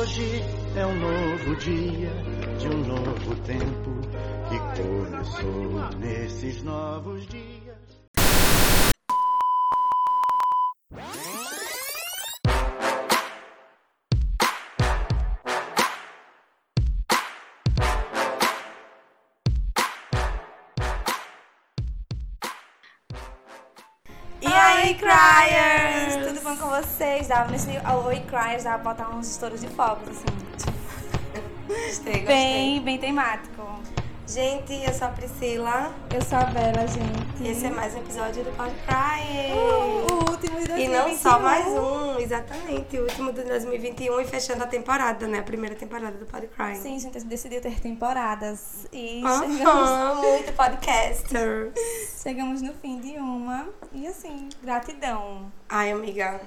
Hoje é um novo dia de um novo tempo que começou nesses novos dias. Vocês? Dava nesse Oi Cryers, dava pra botar uns estouros de fogos, assim. Gostei, gostei. Bem, bem temático. Gente, eu sou a Priscila. Eu sou a Bela, gente. Esse é mais um episódio do Pod Cry. Uh, o último de 2021. E não só mais um, exatamente. O último de 2021 e fechando a temporada, né? A primeira temporada do Pod Cry. Sim, a gente decidiu ter temporadas. E Aham, chegamos, muito podcaster. chegamos no fim de uma. E assim, gratidão. Ai, amiga,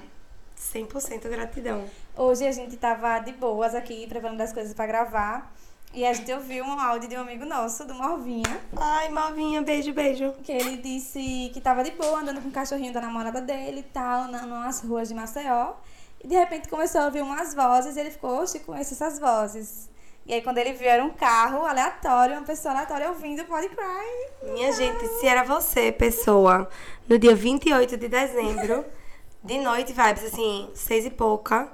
100% gratidão. Hoje a gente tava de boas aqui, preparando as coisas pra gravar. E a gente ouviu um áudio de um amigo nosso, do Morvinha. Ai, Malvinha, beijo, beijo. Que ele disse que tava de boa, andando com o cachorrinho da namorada dele e tal, na, nas ruas de Maceió. E de repente começou a ouvir umas vozes e ele ficou, oxe, conheço essas vozes. E aí quando ele viu, era um carro aleatório, uma pessoa aleatória ouvindo Pode Cry. Minha gente, se era você, pessoa, no dia 28 de dezembro, de noite, vibes assim, seis e pouca,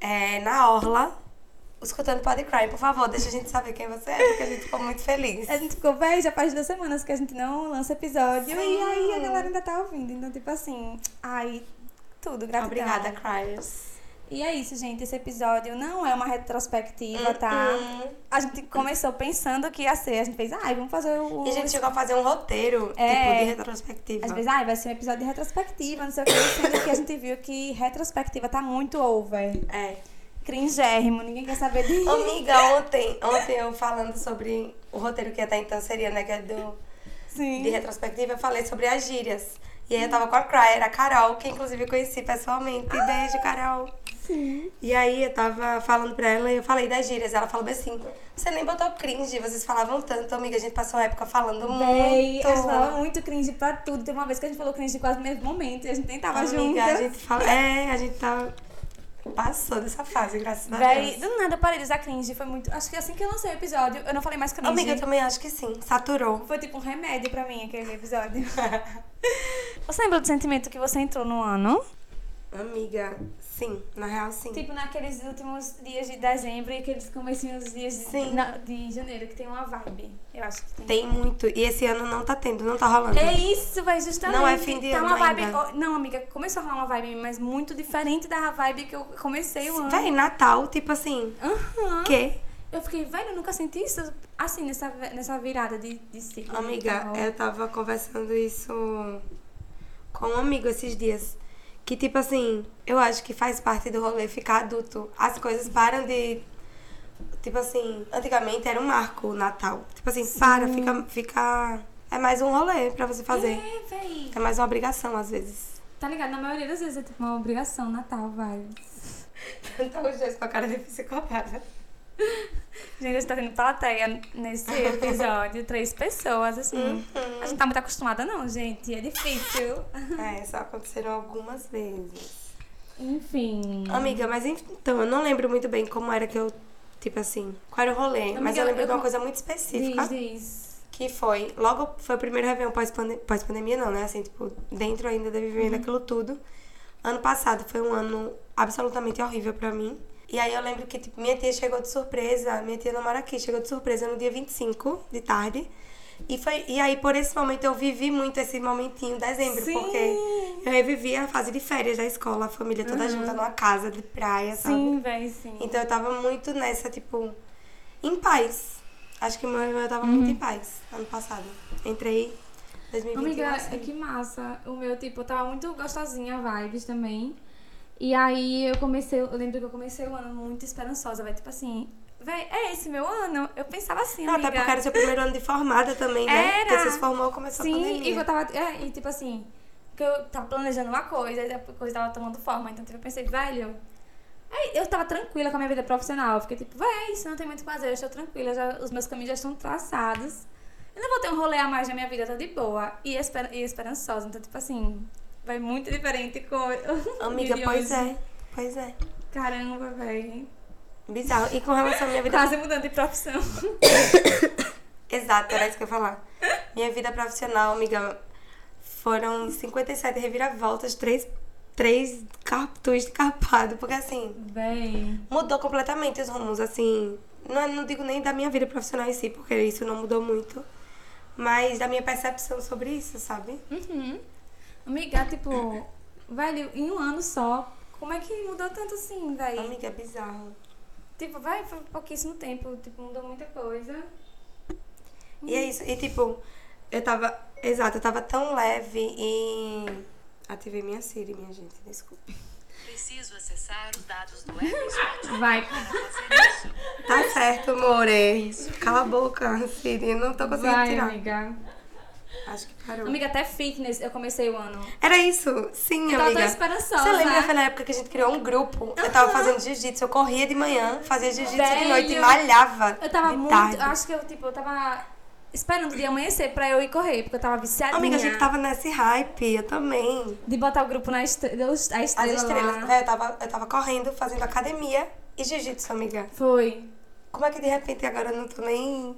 é, na Orla, escutando Pod Cry, por favor, deixa a gente saber quem você é, porque a gente ficou muito feliz. A gente ficou, véi, já faz duas semanas que a gente não lança episódio. Sim. E aí a galera ainda tá ouvindo. Então, tipo assim, ai, tudo, gratidão. Obrigada, Cryers. E é isso, gente. Esse episódio não é uma retrospectiva, tá? Uhum. A gente começou pensando que ia ser. A gente fez, ai, vamos fazer o. E a gente chegou a fazer um roteiro, É. tipo, de retrospectiva. Às vezes, ai, vai ser um episódio de retrospectiva, não sei o que. Sendo que a gente viu que retrospectiva tá muito over. É. Cringérrimo, ninguém quer saber de. Amiga, ontem, ontem eu falando sobre o roteiro que até então seria, né, que é do, Sim. de retrospectiva, eu falei sobre as gírias. E aí eu tava com a Cryer, a Carol, que inclusive eu conheci pessoalmente. Beijo, Carol. Sim. E aí eu tava falando pra ela e eu falei das gírias. Ela falou bem assim: você nem botou cringe, vocês falavam tanto, amiga. A gente passou uma época falando Véi, muito. a gente falava muito cringe pra tudo. Teve uma vez que a gente falou cringe quase no mesmo momento e a gente nem tava Amiga, junto. a gente fala. É, a gente tá. Passou dessa fase, graças a Véi, Deus. do nada eu parei de usar cringe. Foi muito. Acho que assim que eu lancei o episódio, eu não falei mais cringe. Amiga, eu também acho que sim. Saturou. Foi tipo um remédio pra mim aquele episódio. você lembra do sentimento que você entrou no ano? Amiga, sim. Na real, sim. Tipo naqueles últimos dias de dezembro e aqueles comecinhos dias de, na- de janeiro, que tem uma vibe. Eu acho que tem. Tem muito. E esse ano não tá tendo, não tá rolando. É isso, vai justamente. Não é fim de tá ano uma vibe. ainda. Não, amiga, começou a rolar uma vibe, mas muito diferente da vibe que eu comecei o ano. Véi, Natal, tipo assim. Aham. Quê? Eu fiquei, velho, eu nunca senti isso assim, nessa, nessa virada de, de ciclo. Amiga, Então, eu tava conversando isso com um amigo esses dias. Que, tipo assim, eu acho que faz parte do rolê ficar adulto. As coisas param de. Tipo assim, antigamente era um marco o Natal. Tipo assim, para, fica, fica. É mais um rolê pra você fazer. É, véi. É mais uma obrigação, às vezes. Tá ligado? Na maioria das vezes é tipo uma obrigação Natal, vai. Então, os dois com a cara de psicopata. Gente, a gente tá tendo plateia nesse episódio, três pessoas, assim. A gente tá muito acostumada, não, gente. É difícil. É, só aconteceram algumas vezes. Enfim. Amiga, mas então, eu não lembro muito bem como era que eu. Tipo assim, qual era o rolê. mas Amiga, eu lembro eu de uma coisa muito específica. Diz, diz. Que foi, logo foi o primeiro Réveillon pós-pande- pós-pandemia, não, né? Assim, tipo, dentro ainda de vivendo aquilo tudo. Ano passado foi um ano absolutamente horrível pra mim. E aí eu lembro que, tipo, minha tia chegou de surpresa, minha tia não mora aqui, chegou de surpresa no dia 25 de tarde. E, foi, e aí, por esse momento, eu vivi muito esse momentinho, dezembro, Sim. porque eu revivi a fase de férias da escola, a família toda junta numa casa de praia, sabe? Sim, véi, sim. Então eu tava muito nessa, tipo, em paz. Acho que meu eu tava muito em paz ano passado. Entrei em 2021. Amiga, assim. que massa. O meu, tipo, eu tava muito gostosinha, vibes também. E aí eu comecei, eu lembro que eu comecei o ano muito esperançosa, vai, tipo assim, véi, é esse meu ano? Eu pensava assim, amiga. até porque era seu primeiro ano de formada também, né? Era. Porque você se formou, começou a Sim, pandemia. e eu tava, é, e tipo assim, que eu tava planejando uma coisa, e a coisa tava tomando forma, então tipo, eu pensei, velho, aí eu tava tranquila com a minha vida profissional, eu fiquei tipo, véi, isso não tem muito o que fazer, eu estou tranquila, já, os meus caminhos já estão traçados, eu não vou ter um rolê a mais na minha vida, tô de boa, e, esper e esperançosa, então tipo assim, vai muito diferente com Amiga, de pois hoje. é. Pois é. Caramba, véi. Bizarro. E com relação à minha vida Quase mudando de profissão. Exato, era isso que eu ia falar. Minha vida profissional, amiga, foram 57 reviravoltas, três, três twist carpado, porque assim, Véi. mudou completamente os rumos, assim. Não, não digo nem da minha vida profissional em si, porque isso não mudou muito. Mas da minha percepção sobre isso, sabe? Uhum. Amiga, tipo, velho, em um ano só, como é que mudou tanto assim, véi? Amiga, é bizarro. Tipo, vai, foi pouquíssimo tempo, tipo, mudou muita coisa. E é isso. E tipo, eu tava. Exato, eu tava tão leve e. Ativei minha Siri, minha gente, desculpe. Preciso acessar os dados do Apple Vai. Tá certo, more. Cala a boca, Siri. Eu não tô conseguindo Vai, tirar. amiga. Acho que parou. Amiga, até fitness eu comecei o ano. Era isso, sim, Eu amiga. tão esperançosa. Você lembra daquela época que a gente criou um grupo? Eu tava fazendo jiu-jitsu, eu corria de manhã, fazia jiu-jitsu de noite e malhava. Eu tava muito. tarde. Acho que eu, tipo, eu tava esperando o dia amanhecer pra eu ir correr, porque eu tava viciadinha. Amiga, a gente tava nesse hype, eu também. De botar o grupo na estrela, a estrela. As estrelas. É, eu, tava, eu tava correndo, fazendo academia e jiu-jitsu, amiga. Foi. Como é que de repente agora eu não tô nem.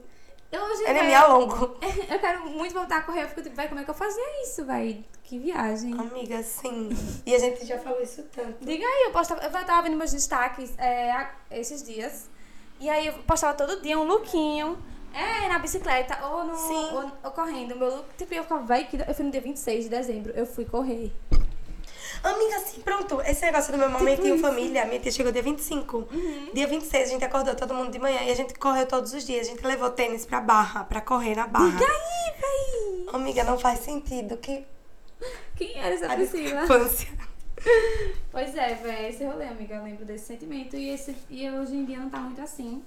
Eu hoje. Nem véi, me alongo. Eu quero muito voltar a correr. Eu fico tipo, vai, como é que eu fazia isso, vai? Que viagem. Amiga, sim. E a gente já falou isso tanto. Diga aí, eu postava, eu tava vendo meus destaques é, esses dias. E aí eu postava todo dia um lookinho. É, na bicicleta ou, no, Sim. ou, ou correndo. Meu look, tipo, eu ficava, vai, que eu fui no dia 26 de dezembro, eu fui correr. Amiga, sim, pronto. Esse negócio do meu momentinho Tipo isso. Uhum. família, minha tia chegou dia 25. Dia 26 a gente acordou todo mundo de manhã e a gente correu todos os dias. A gente levou tênis pra barra, pra correr na barra. Diga aí, véi! Amiga, não faz sentido. Que Quem era essa a Priscila? discrepância. Pois é, véi, esse rolê, amiga. Eu lembro desse sentimento e, esse, e hoje em dia não tá muito assim.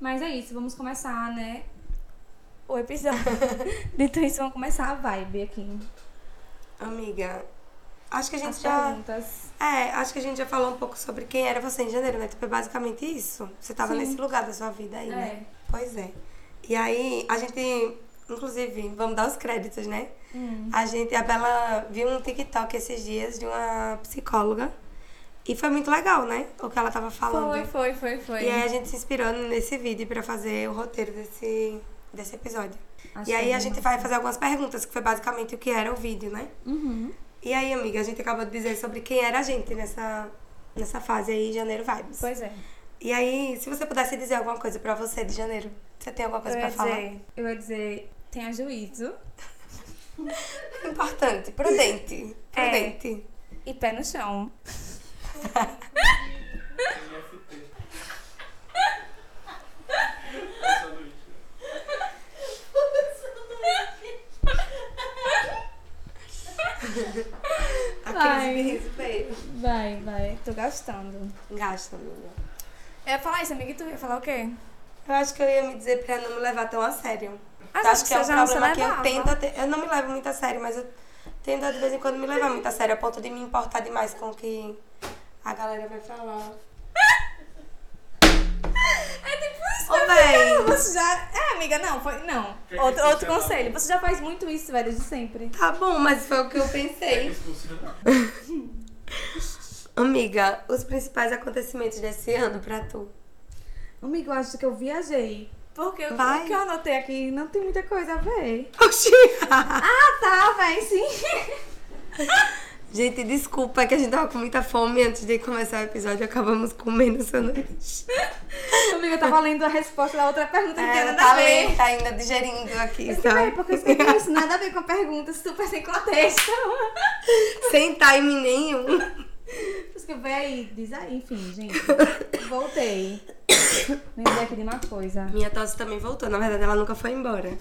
Mas é isso, vamos começar, né? O episódio. Dito isso, vamos começar a vibe aqui. Amiga, acho que a gente As já. perguntas. É, acho que a gente já falou um pouco sobre quem era você em janeiro, né? Tipo, é basicamente isso. Você tava Sim. nesse lugar da sua vida aí, né? É. Pois é. E aí, a gente, inclusive, vamos dar os créditos, né? Hum. A gente, a Bela viu um TikTok esses dias de uma psicóloga. E foi muito legal, né? O que ela tava falando. Foi, foi, foi, foi. E aí a gente se inspirou nesse vídeo pra fazer o roteiro desse, desse episódio. Achei e aí a bem gente vai fazer algumas perguntas, que foi basicamente o que era o vídeo, né? Uhum. E aí, amiga, a gente acabou de dizer sobre quem era a gente nessa, nessa fase aí, Janeiro Vibes. Pois é. E aí, se você pudesse dizer alguma coisa pra você de janeiro, você tem alguma coisa eu pra ia falar? dizer, eu ia dizer, tenha juízo Importante, prudente. É. Prudente. e pé no chão. Vai. Aqueles riso feio. Vai, vai. Tô gastando. Gasta, amiga. Eu ia falar isso, amiga, e tu ia falar o quê? Eu acho que eu ia me dizer pra não me levar tão a sério. Ah, eu acho que é um problema que eu tento a ter. Eu não me levo muito a sério, mas eu tento a de vez em quando me levar muito a sério, a ponto de me importar demais com o que a galera vai falar. É tipo isso, Ô, amiga. véi. Você já... É, amiga, não, foi... Não. que Outro, que outro você conselho. Você já faz muito isso, velho, desde sempre. Tá bom, mas foi o que eu pensei. Isso funciona. Amiga, os principais acontecimentos desse ano pra tu. Amigo, eu acho que eu viajei. Porque eu- Vai. o que eu anotei aqui não tem muita coisa a ver. Oxi! Ah, tá, véi, sim. gente, desculpa, é que a gente tava com muita fome antes de começar o episódio acabamos comendo sanduíche. Amiga, eu tava lendo a resposta da outra pergunta, É, nada tá a ver. lenta ainda, digerindo aqui, Véi, sabe? porque eu escrevi isso, nada a ver com a pergunta, super sem contexto. Sem timing nenhum. Escrevi aí, diz aí, enfim, gente. Voltei. Lembrei aqui de uma coisa. Minha tosse também voltou, na verdade ela nunca foi embora.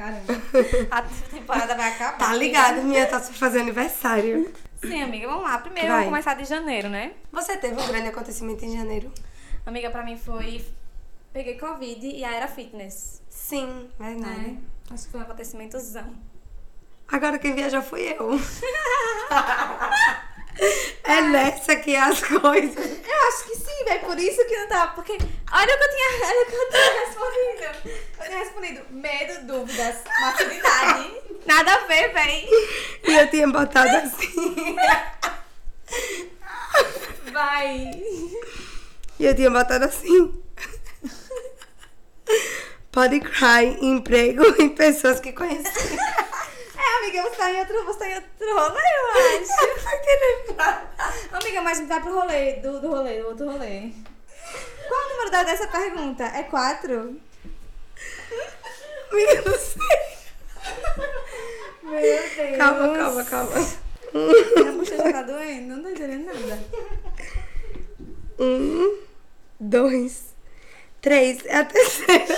Caramba. A temporada vai acabar. Tá ligado, minha foi fazer aniversário. Sim, amiga, vamos lá. Primeiro, Vai. vamos começar de janeiro, né? Você teve um grande acontecimento em janeiro? Amiga, pra mim foi. Peguei Covid e a era fitness. Sim, verdade. Né? Acho que foi um acontecimentozão. Agora quem viajou fui eu. é nessa que é as coisas. Eu acho que sim, velho. Por isso que não tava. Porque. Olha o que eu tinha, olha o que eu tinha respondido. Eu tinha respondido medo, dúvidas, maturidade. Nada a ver, véi. E eu tinha botado assim. Vai. E eu tinha botado assim. Pode cry, emprego e pessoas que conheci. É, amiga, você tá em outro, você tá em outro rolê, eu acho. Por que lembrar? amiga, mas gente vai pro rolê, do, do rolê, do outro rolê. Qual o número da- dessa pergunta? É quatro? Amiga, não sei. Meu Deus. Calma, calma, calma. Minha bochecha tá doendo, não tô entendendo nada. Um, dois, três. É a terceira.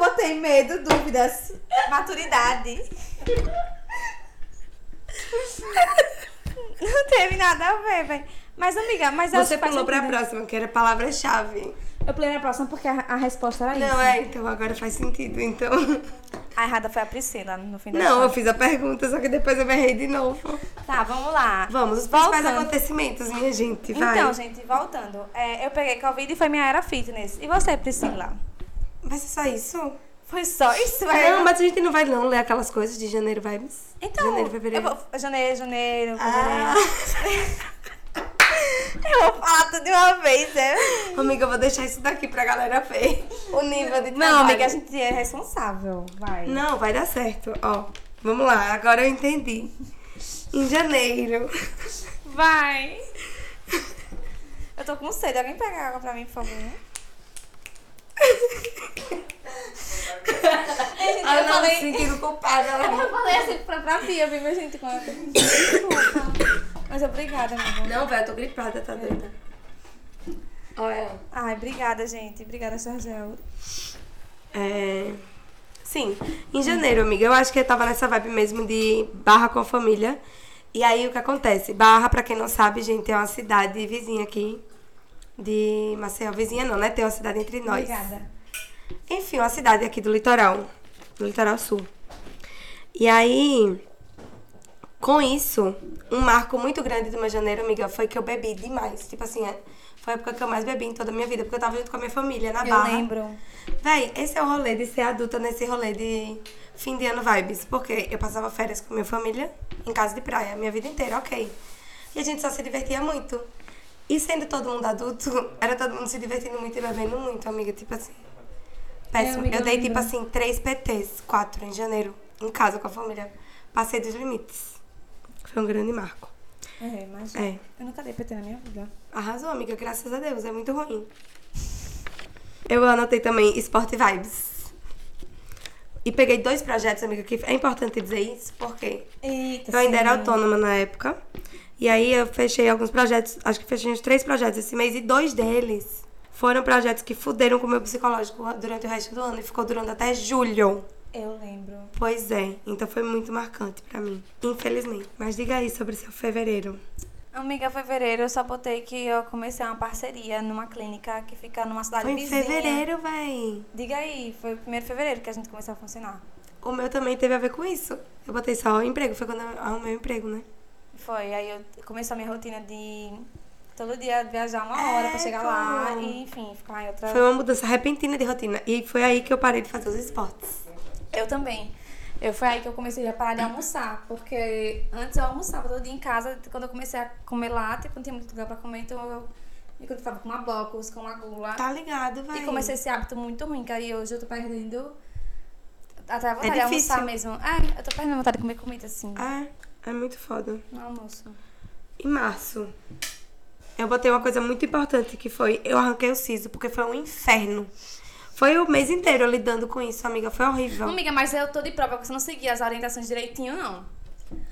Botei medo, dúvidas, maturidade. Não teve nada a ver, velho. Mas, amiga, mas Você pulou pra próxima, que era palavra-chave. Eu pulei na próxima porque a, a resposta era isso. Não, é, então agora faz sentido, então. A errada foi a Priscila, no fim das Não, eu fiz a pergunta, só que depois eu me errei de novo. Tá, vamos lá. Vamos, os principais Voltando. acontecimentos, minha gente, vai. Então, gente, voltando. É, eu peguei Covid e foi minha era fitness. E você, Priscila? Vai ser só isso? Foi só isso, velho? Não, mas a gente não vai não ler aquelas coisas de janeiro vibes. Então, Janeiro, fevereiro. Vou, janeiro, janeiro, Ah. fevereiro. Eu vou falar tudo de uma vez, né? Amiga, eu vou deixar isso daqui pra galera ver. O nível de Não, trabalho. amiga, a gente é responsável. Vai. Não, vai dar certo. Ó, vamos lá, agora eu entendi. Em janeiro. Vai. Eu tô com sede. Alguém pega água pra mim, por favor? Gente, Ah, eu não, falei... me sentindo culpada. Eu falei assim pra, pra Bia, viu, minha gente? Com a... Desculpa. Mas obrigada, amiga. Não, velho, eu tô gripada, tá doida. Olha. Ai, obrigada, gente. Obrigada, Sargel. É... Sim, em janeiro, amiga, eu acho que eu tava nessa vibe mesmo de Barra com a família. E aí o que acontece? Barra, pra quem não sabe, gente, é uma cidade vizinha aqui de Maceió. Vizinha não, né? Tem uma cidade entre nós. Obrigada. Enfim, uma cidade aqui do litoral, do litoral sul. E aí, com isso, um marco muito grande do meu janeiro, amiga, foi que eu bebi demais. Tipo assim, é- foi a época que eu mais bebi em toda a minha vida, porque eu tava junto com a minha família na Eu barra. lembro. Véi, esse é o rolê de ser adulta nesse rolê de fim de ano vibes. Porque eu passava férias com minha família em casa de praia, minha vida inteira, ok. E a gente só se divertia muito. E sendo todo mundo adulto, era todo mundo se divertindo muito e bebendo muito, amiga. Tipo assim. Péssimo. amiga, eu dei, tipo assim, três PTs, quatro em janeiro, em casa com a família. Passei dos limites. Foi um grande marco. É, mas É. eu nunca dei PT na minha vida. Arrasou, amiga, graças a Deus. É muito ruim. Eu anotei também Sport Vibes. E peguei dois projetos, amiga, que é importante dizer isso, porque Eita, eu ainda era sim. autônoma na época. E aí eu fechei alguns projetos, acho que fechei uns três projetos esse mês, e dois deles foram projetos que fuderam com o meu psicológico durante o resto do ano e ficou durando até julho. Eu lembro. Pois é, então foi muito marcante pra mim, infelizmente. Mas diga aí sobre seu fevereiro. Amiga, fevereiro eu só botei que eu comecei uma parceria numa clínica que fica numa cidade Foi em vizinha. fevereiro, véi. Diga aí, foi o primeiro fevereiro que a gente começou a funcionar. O meu também teve a ver com isso. Eu botei só o emprego, foi quando eu arrumei o emprego, né? Foi, aí eu comecei a minha rotina de todo dia viajar uma hora É, pra chegar lá e, enfim, ficar em outra. Foi uma mudança repentina de rotina. E foi aí que eu parei de fazer os esportes. Eu também. Eu foi aí que eu comecei a parar de almoçar, porque antes eu almoçava todo dia em casa, quando eu comecei a comer lá, tipo, não tinha muito lugar pra comer, então eu me contentava com uma bocos, com uma gula. Tá ligado, vai. E comecei esse hábito muito ruim, que aí hoje eu tô perdendo até a vontade É de almoçar mesmo. É, eu tô perdendo a vontade de comer comida assim, É, é muito foda. no almoço. Em março, eu botei uma coisa muito importante que foi eu arranquei o siso, porque foi um inferno. Foi o mês inteiro eu lidando com isso, amiga. Foi horrível. Amiga, mas eu tô de prova que você não seguia as orientações direitinho, não.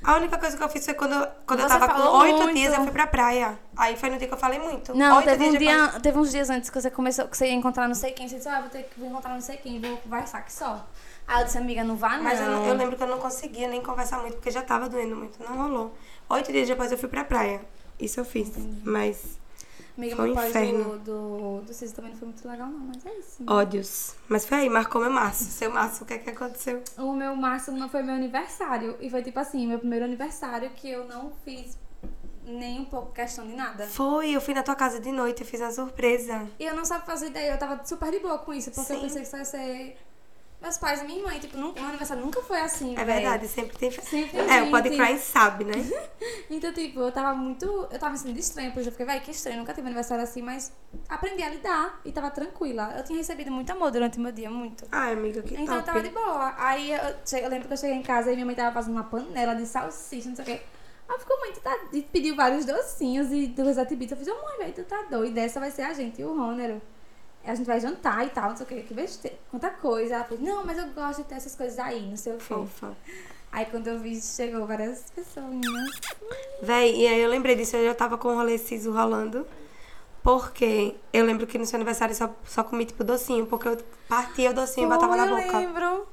A única coisa que eu fiz foi quando, eu- quando eu Você tava com falou oito muito. dias, eu fui pra praia. Aí foi no dia que eu falei muito. Não, Oito teve, um dias depois- dia, teve uns dias antes que você começou, que você ia encontrar não sei quem, você disse, ah, vou ter que encontrar não sei quem, vou conversar aqui só. Aí eu disse, amiga, não vá não. Mas eu, eu lembro que eu não conseguia nem conversar muito, porque já tava doendo muito. Não rolou. Oito dias depois eu fui pra praia. Isso eu fiz. Mas Amiga, Foi um meu inferno. do, do, do Ciso também não foi muito legal, não, mas é isso. ódios. Mas foi aí, marcou meu março. Seu março, o que é que aconteceu? O meu março não foi meu aniversário. E foi tipo assim, meu primeiro aniversário que eu não fiz nem um pouco questão de nada. Foi, eu fui na tua casa de noite, eu fiz uma surpresa. E eu não sabia fazer ideia, eu tava super de boa com isso, porque eu Sim. pensei que isso ia ser meus pais e minha mãe. Tipo, nunca, meu aniversário nunca foi assim, É véi. verdade, sempre tem. Sempre É, o Pod tem. Cry sabe, né? Então, tipo, eu tava muito. Eu tava me sentindo estranha, porque eu fiquei, vai, que estranho, nunca tive aniversário assim, mas aprendi a lidar e tava tranquila. Eu tinha recebido muito amor durante o meu dia, muito. Ai, amiga, que Então eu tava de top. boa. Aí eu, che- eu lembro que eu cheguei em casa e minha mãe tava fazendo uma panela de salsicha, não sei o quê. Aí ficou muito tá, e pediu vários docinhos e Rosette Beats. Eu fiz, ô mãe, velho, tu tá doida. Essa vai ser a gente e o Rônero. A gente vai jantar e tal, não sei o quê. Que besteira, quanta coisa. Ela fez, não, mas eu gosto de ter essas coisas aí, não sei o quê. Fofa. Aí quando eu vi, chegou várias pessoas. Véi, e aí eu lembrei disso, eu já tava com o rolê siso rolando. Porque eu lembro que no seu aniversário só, só comi tipo docinho, porque eu partia o docinho e botava na eu boca. lembro.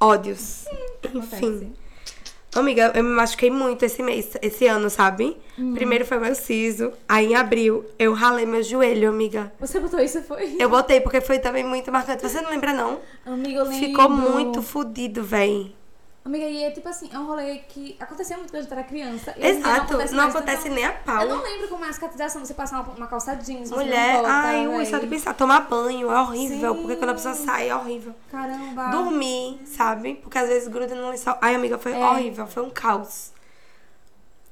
Ódios. Enfim. Acontece. Amiga, eu me machuquei muito esse mês, esse ano, sabe? Hum. Primeiro foi meu siso, aí em abril eu ralei meu joelho, amiga. Você botou isso, foi? Eu botei porque foi também muito marcante. Você não lembra, não? Amiga, eu lembro. Ficou muito fudido, véi. Amiga, e é tipo assim, é um rolê que aconteceu muito quando a gente era criança. Exato, não acontece então- nem a pau. Eu não lembro como é a cicatrização, você passar uma, uma calça jeans, Mulher, não volta, ai, ui, só de pensar, tomar banho é horrível, Sim. porque quando a pessoa sai é horrível. Caramba. Dormir, sabe? Porque às vezes gruda no lençol. Ai, amiga, foi É. horrível, foi um caos.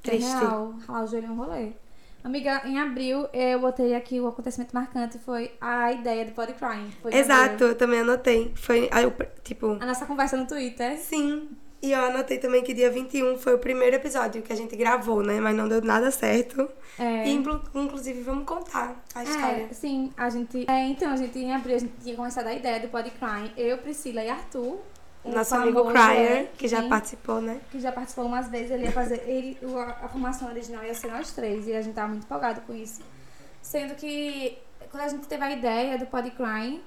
É Triste. real, ralar o joelho é um rolê. Amiga, em abril eu botei aqui o acontecimento marcante, foi a ideia do Body Crime. Exato, eu também anotei. Foi, tipo, A nossa conversa no Twitter. sim. E eu anotei também que dia 21 foi o primeiro episódio que a gente gravou, né? Mas não deu nada certo. É. E, inclu- inclusive, vamos contar a história. É, sim, a gente. É, então, a gente em abril a gente tinha começado a ideia do Crime. Eu, Priscila e Arthur. Nosso amigo Cryer, é, que já sim, participou, né? que já participou umas vezes, ele ia fazer. Ele, a formação original ia ser nós três, e a gente tava muito empolgado com isso. Sendo que quando a gente teve a ideia do Pod Crime,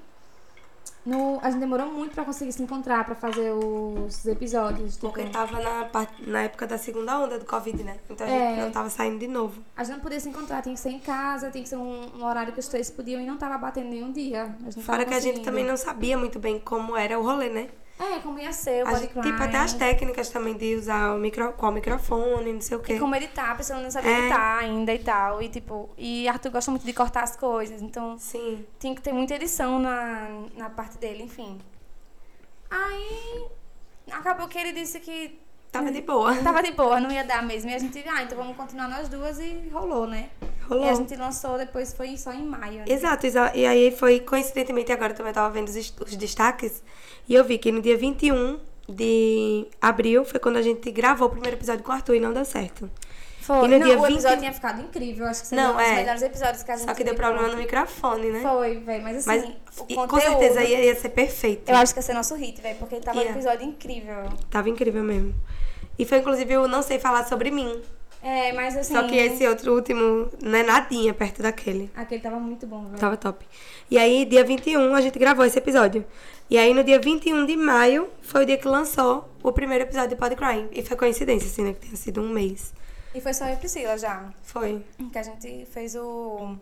no, a gente demorou muito pra conseguir se encontrar, pra fazer os episódios. Tipo, Porque tava na, na época da segunda onda do Covid, né? Então a É. gente não tava saindo de novo. a gente não podia se encontrar, tinha que ser em casa, tinha que ser um, um horário que os três podiam e não tava batendo nenhum dia. A Fora que a gente também não sabia muito bem como era o rolê, né? É, como ia ser o A gente, tipo, até as técnicas também de usar o micro, qual microfone, não sei o quê. E como editar, a pessoa não sabia É. editar ainda e tal. E tipo, e Arthur gosta muito de cortar as coisas, então Sim. tinha que ter muita edição na, na parte dele, enfim. Aí acabou que ele disse que Tava de boa. tava de boa, não ia dar mesmo. E a gente, ah, então vamos continuar nós duas e rolou, né? Rolou. E a gente lançou depois, foi só em maio. Né? Exato, exa- e aí foi coincidentemente agora eu também tava vendo os, os destaques e eu vi que no dia 21 de abril foi quando a gente gravou o primeiro episódio com o Arthur e não deu certo. Foi. E no não, dia o 20 episódio tinha ficado incrível, acho que seria Não, um dos é. melhores episódios que a gente Só que deu problema no microfone, né? Foi, velho, mas assim, Mas o conteúdo, com certeza ia, ia ser perfeito. Eu acho que ia ser nosso hit, velho, porque tava Ia. um episódio incrível. Tava incrível mesmo. E foi inclusive o Não Sei Falar Sobre Mim. É, mas assim. Só que esse outro último não é nadinha perto daquele. Aquele tava muito bom, velho. Tava top. E aí, dia 21, a gente gravou esse episódio. E aí, no dia 21 de maio, foi o dia que lançou o primeiro episódio de Pod Crime. E foi coincidência, assim, né? Que tenha sido um mês. E foi só eu e Priscila já. Foi. Que a gente fez o.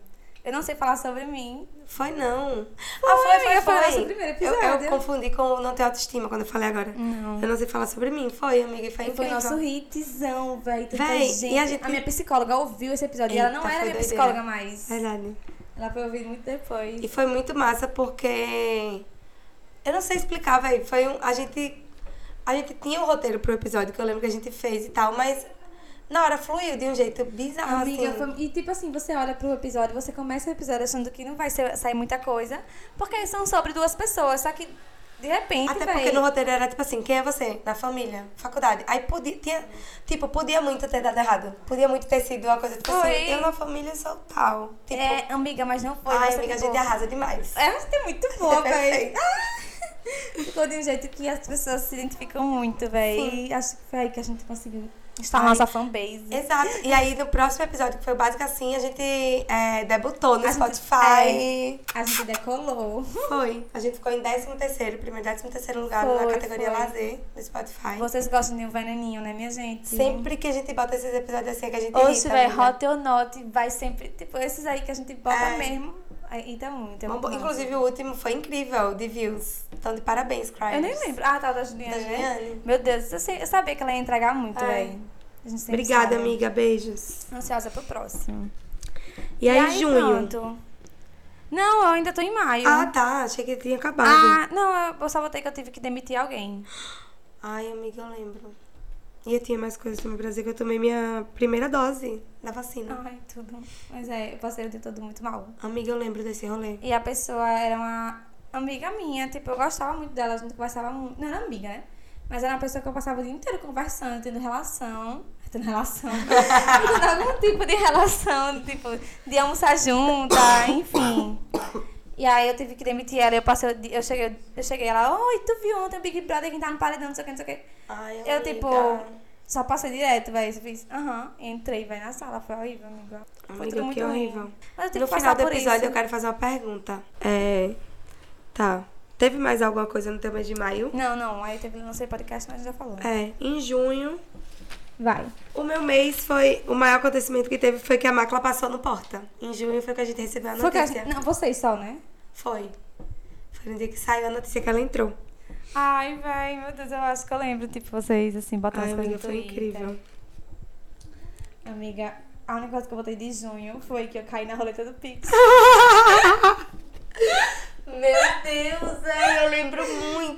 Eu não sei falar sobre mim. Foi, não. Foi, ah, foi, foi, foi foi. o nosso primeiro Eu, eu episódio. confundi com o Não Ter Autoestima quando eu falei agora. Não. Eu não sei falar sobre mim. Foi, amiga, e foi E foi incrível. nosso hitzão, velho. Véi, gente. e a gente- minha psicóloga ouviu esse episódio. e ela não Eita, era foi minha doideira. psicóloga mais. Verdade. Ela foi ouvir muito depois. E foi muito massa porque. Eu não sei explicar, velho. Foi um. A gente. A gente tinha um roteiro pro episódio que eu lembro que a gente fez e tal, mas na hora fluiu de um jeito bizarro, Amiga, assim. e tipo assim, você olha pro episódio, você começa o episódio achando que não vai sair muita coisa, porque são sobre duas pessoas, só que de repente, Até véi, porque no roteiro era tipo assim, quem é você? Na família, faculdade. Aí podia, tinha, tipo, podia muito ter dado errado. Podia muito ter sido uma coisa tipo Foi. assim, eu na família sou tal. Tipo, É, amiga, mas não foi. ai, amiga, a tipo, gente arrasa demais. É, gente é muito boa, É perfeito. Ficou de um jeito que as pessoas se identificam muito. Sim. E acho que foi aí que a gente conseguiu instalar Ai. nossa fanbase. Exato. E aí, no próximo episódio, que foi básico assim, a gente é, debutou no A gente- Spotify. A gente decolou. Foi. A gente ficou em 13º, primeiro 13º lugar na Foi, categoria foi. lazer do Spotify. Vocês gostam de um veneninho, né, minha gente? Sempre que a gente bota esses episódios assim, é que a gente irrita, véi, amiga. hot or not, vai sempre. Tipo, esses aí que a gente bota É. mesmo. Aí Uma boa- massa. Inclusive, o último foi incrível, de views. Então, de parabéns, Cryers. Eu nem lembro. Ah, tá, da Juliana. Da né? Juliane. Meu Deus, eu, sei- eu sabia que ela ia entregar muito, velho. Obrigada, sabe. amiga. Beijos. Ansiosa pro próximo. E aí, junho. Pronto. Não, eu ainda tô em maio. Ah, tá. Achei que tinha acabado. Ah, não, eu- eu só botei que eu tive que demitir alguém. Ai, amiga, eu lembro. E eu tinha mais coisas pra dizer que eu tomei minha primeira dose da vacina. Ai, tudo. Mas é, eu passei o dia todo muito mal. Amiga, eu lembro desse rolê. E a pessoa era uma amiga minha, tipo, eu gostava muito dela, a gente conversava muito. Não era amiga, né? Mas era uma pessoa que eu passava o dia inteiro conversando, tendo relação. Tendo relação. tendo algum tipo de relação, tipo, de almoçar junta, enfim. E aí eu tive que demitir ela, eu passei, eu cheguei, eu cheguei ela, oi, tu viu ontem o Big Brother quem tá no paredão, não sei o que, não sei o que. Ai, Eu, amiga. tipo, só passei direto, velho. Eu fiz, aham, entrei, vai na sala, foi horrível, amiga. Foi Amiga, tudo muito horrível. Mas eu tive No que final do episódio, isso. eu quero fazer uma pergunta. É. Tá. Teve mais alguma coisa no teu mês de maio? Não, não, aí teve, não sei, podcast, mas já falou. É, em junho, Vai. o meu mês foi. O maior acontecimento que teve foi que a máquina passou no porta. Em junho foi que a gente recebeu a Foi que a notícia. gente, não, vocês só, né? Foi. Foi no dia que saiu a notícia que ela entrou. Ai, véi, meu Deus, eu acho que eu lembro, tipo, vocês, assim, botando Ai, as coisas amiga, no foi incrível. Amiga, a única coisa que eu botei de junho foi que eu caí na roleta do Pix. Meu Deus, ai, eu lembro muito.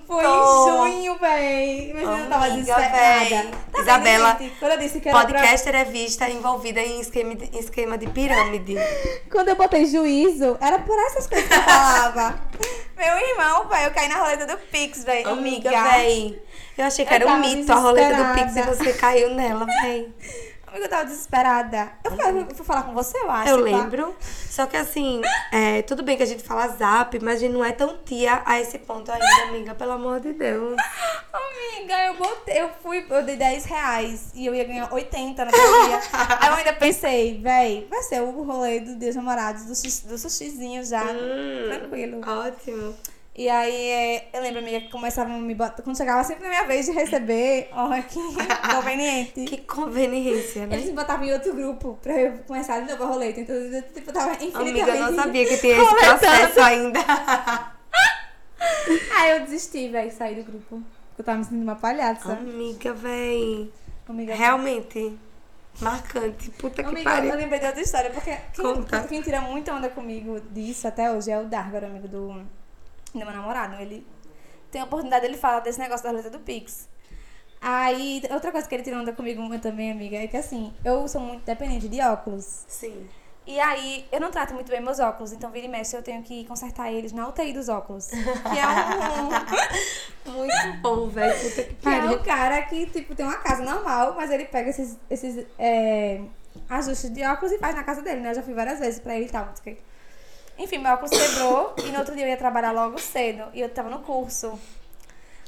Amiga, véi. Tá Isabela, gente? Quando eu disse que era pra... Podcaster é vista envolvida em esquema de, esquema de pirâmide. Quando eu botei juízo, era por essas coisas que eu falava. Meu irmão, velho, eu caí na roleta do Pix, velho. Amiga, véi. Eu achei que Eu era um mito a roleta do Pix e você caiu nela, véi. Amiga, eu tava desesperada. Eu fui, falar com você, eu acho. Eu lembro. Só que assim, é, tudo bem que a gente fala zap, mas a gente não é tão tia a esse ponto ainda, amiga. Pelo amor de Deus. Amiga, eu botei, eu fui, eu dei 10 reais e eu ia ganhar 80 no dia. Aí eu ainda pensei, véi, vai ser o rolê do dos Namorados, do, do sushizinho já. Hum, Tranquilo. Ótimo. E aí, é, eu lembro, amiga, que começavam a me botar. Quando chegava sempre na minha vez de receber, olha que conveniente. Que conveniência, né? Eles me botavam em outro grupo pra eu começar de novo a roleta. Então, eu, tipo, tava infinitamente... Amiga, eu não sabia que tinha esse processo ainda. Aí eu desisti, velho, saí do grupo. Porque eu tava me sentindo uma palhaça. Amiga, véi. Amiga, Realmente. Marcante. Puta que Amiga, eu pariu. lembrei de outra história, porque quem, quem tira muita onda comigo disso até hoje é o Dargar, amigo do, do meu namorado. Ele tem a oportunidade dele falar desse negócio da roleta do Pix. Aí, outra coisa que ele tira onda comigo muito também, amiga, é que assim, eu sou muito dependente de óculos. Sim. E aí, eu não trato muito bem meus óculos, então vira e mexe eu tenho que consertar eles na UTI dos óculos. Que é um, Muito bom, velho. Puta que que é um cara que, tipo, tem uma casa normal, mas ele pega esses, esses é, ajustes de óculos e faz na casa dele, né? Eu já fui várias vezes pra ele e tal. não sei o quê. Enfim, meu óculos quebrou e no outro dia eu ia trabalhar logo cedo e eu tava no curso.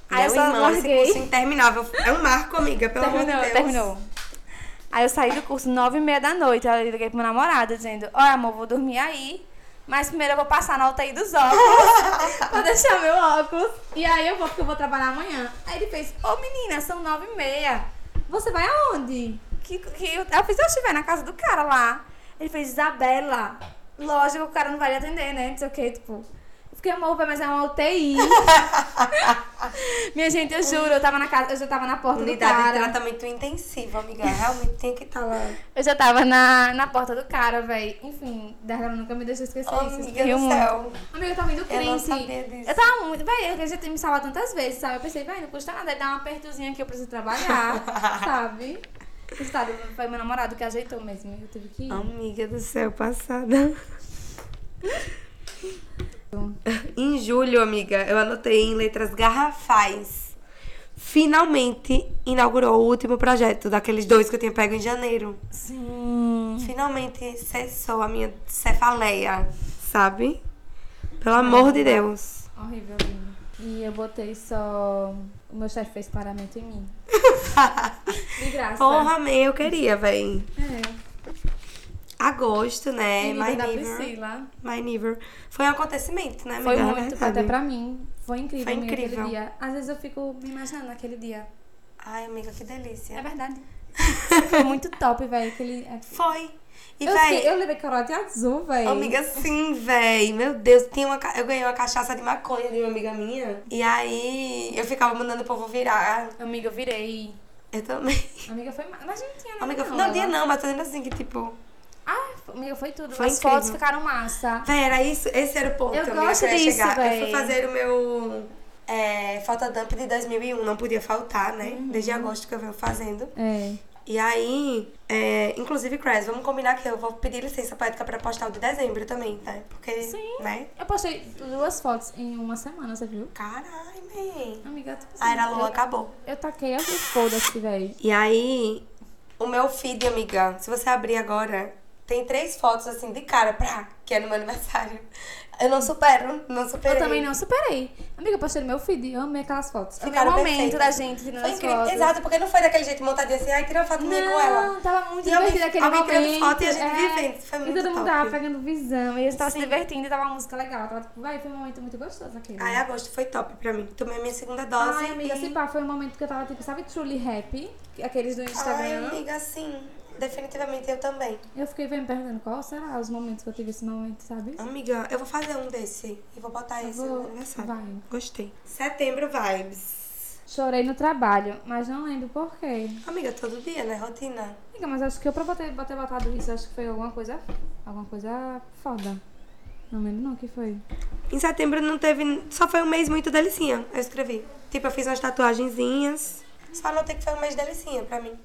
Aí eu Meu só irmão, esse larguei. curso interminável. É um marco, amiga, pelo amor de Terminou, Deus. terminou. Aí eu saí do curso nove e meia da noite. Aí eu liguei pro meu namorado dizendo, olha amor, vou dormir aí. Mas primeiro eu vou passar na UTI dos óculos pra deixar meu óculos. E aí eu vou, porque eu vou trabalhar amanhã. Aí ele fez, ô menina, são nove e meia. Você vai aonde? Que, que eu, eu fiz, eu estiver na casa do cara lá. Ele fez, Isabela. Lógico, o cara não vai lhe atender, né? Não sei o que, tipo. Eu fiquei, amor, mas é uma UTI. Minha gente, eu juro, eu tava na casa, eu já tava na porta Unidade do de cara. tratamento intensivo, amiga. Realmente tem que estar lá. Eu já tava na, na porta do cara, velho. Enfim, Dargara nunca me deixou esquecer Oh, isso. amiga do muito. céu. Amiga, eu tava indo Eu não crente. sabia disso. Eu tava muito. Véi, eu já tinha me salvado tantas vezes, sabe? Eu pensei, véi, não custa nada, dá um apertozinho aqui, eu preciso trabalhar, sabe? Estado, foi meu namorado que ajeitou mesmo. Eu tive que ir. Amiga do céu, passada. Em julho, amiga, eu anotei em letras garrafais. Finalmente inaugurou o último projeto daqueles dois que eu tinha pego em janeiro. Sim. Finalmente cessou a minha cefaleia, sabe? Pelo amor de Deus. Horrível, horrível. E eu botei só. O meu chefe fez paramento em mim. De graça. Porra, amei, eu queria, véi. É. Agosto, né? My da Never. Priscila. My Never. Foi um acontecimento, né, amiga? Foi muito, até pra mim. Foi incrível, Foi incrível. aquele dia. Às vezes eu fico me imaginando naquele dia. Ai, amiga, que delícia. É verdade. Foi muito top, velho. Aquele... Foi. E, eu, véi, fiquei- eu levei corote azul, velho. Amiga, sim, véi. Meu Deus, tinha uma, eu ganhei uma cachaça de maconha de uma amiga minha. E aí eu ficava mandando o povo virar. Amiga, eu virei. Eu também. Amiga, foi. ma- Mas não tinha nada. Amiga, não, não, tinha não, mas tô dizendo assim que tipo. Ah, Amiga, foi tudo. Foi As incrível. fotos ficaram massa. Véi, era isso, esse era o ponto, Eu amiga, gosto que eu ia disso, chegar. Eu véi. fui fazer o meu é, fotodump de 2001, não podia faltar, né? Uhum. Desde agosto que eu venho fazendo. É. E aí, é, inclusive, Cres, vamos combinar que eu vou pedir licença poética pra postar o de dezembro também, tá? Porque, Sim. né? Eu postei duas fotos em uma semana, você viu? Caralho, man. Amiga, tipo A era assim, lua eu, acabou. eu taquei as foda-se, velho. E aí, o meu feed, amiga, se você abrir agora, tem três fotos assim de cara, pra, que é no meu aniversário. Eu não supero, não superei. Eu também não superei. Amiga, eu postei no meu feed, eu amei aquelas fotos. Foi o momento da gente tirando Foi incrível. fotos. Exato, porque não foi daquele jeito montadinho assim, ai, tira uma foto minha com ela. Não, tava muito E divertido aquele alguém momento. tirando foto e a gente é. vivendo. Foi muito E todo mundo top. tava pegando visão. E a gente tava Sim. se divertindo e tava uma música legal. Tava tipo, vai, foi um momento muito gostoso aquele. Ai, agosto foi top pra mim. Tomei a minha segunda dose. Ai, amiga, e... se pá, foi um momento que eu tava, tipo, sabe, truly happy? Aqueles do Ai, Instagram. amiga, sim. Definitivamente eu também. Eu fiquei me perguntando qual será os momentos que eu tive esse momento, sabe? Amiga, eu vou fazer um desse. E vou botar esse no vou- aniversário. vai. Gostei. Setembro vibes. Chorei no trabalho, mas não lembro por quê. Amiga, todo dia, né? Rotina. Amiga, mas acho que eu pra bater, bater botado isso, acho que foi alguma coisa. Alguma coisa foda. Não lembro não o que foi. Em setembro não teve. Só foi um mês muito delicinha. Eu escrevi. Tipo, eu fiz umas tatuagenzinhas. Só anotei que foi um mês delicinha pra mim.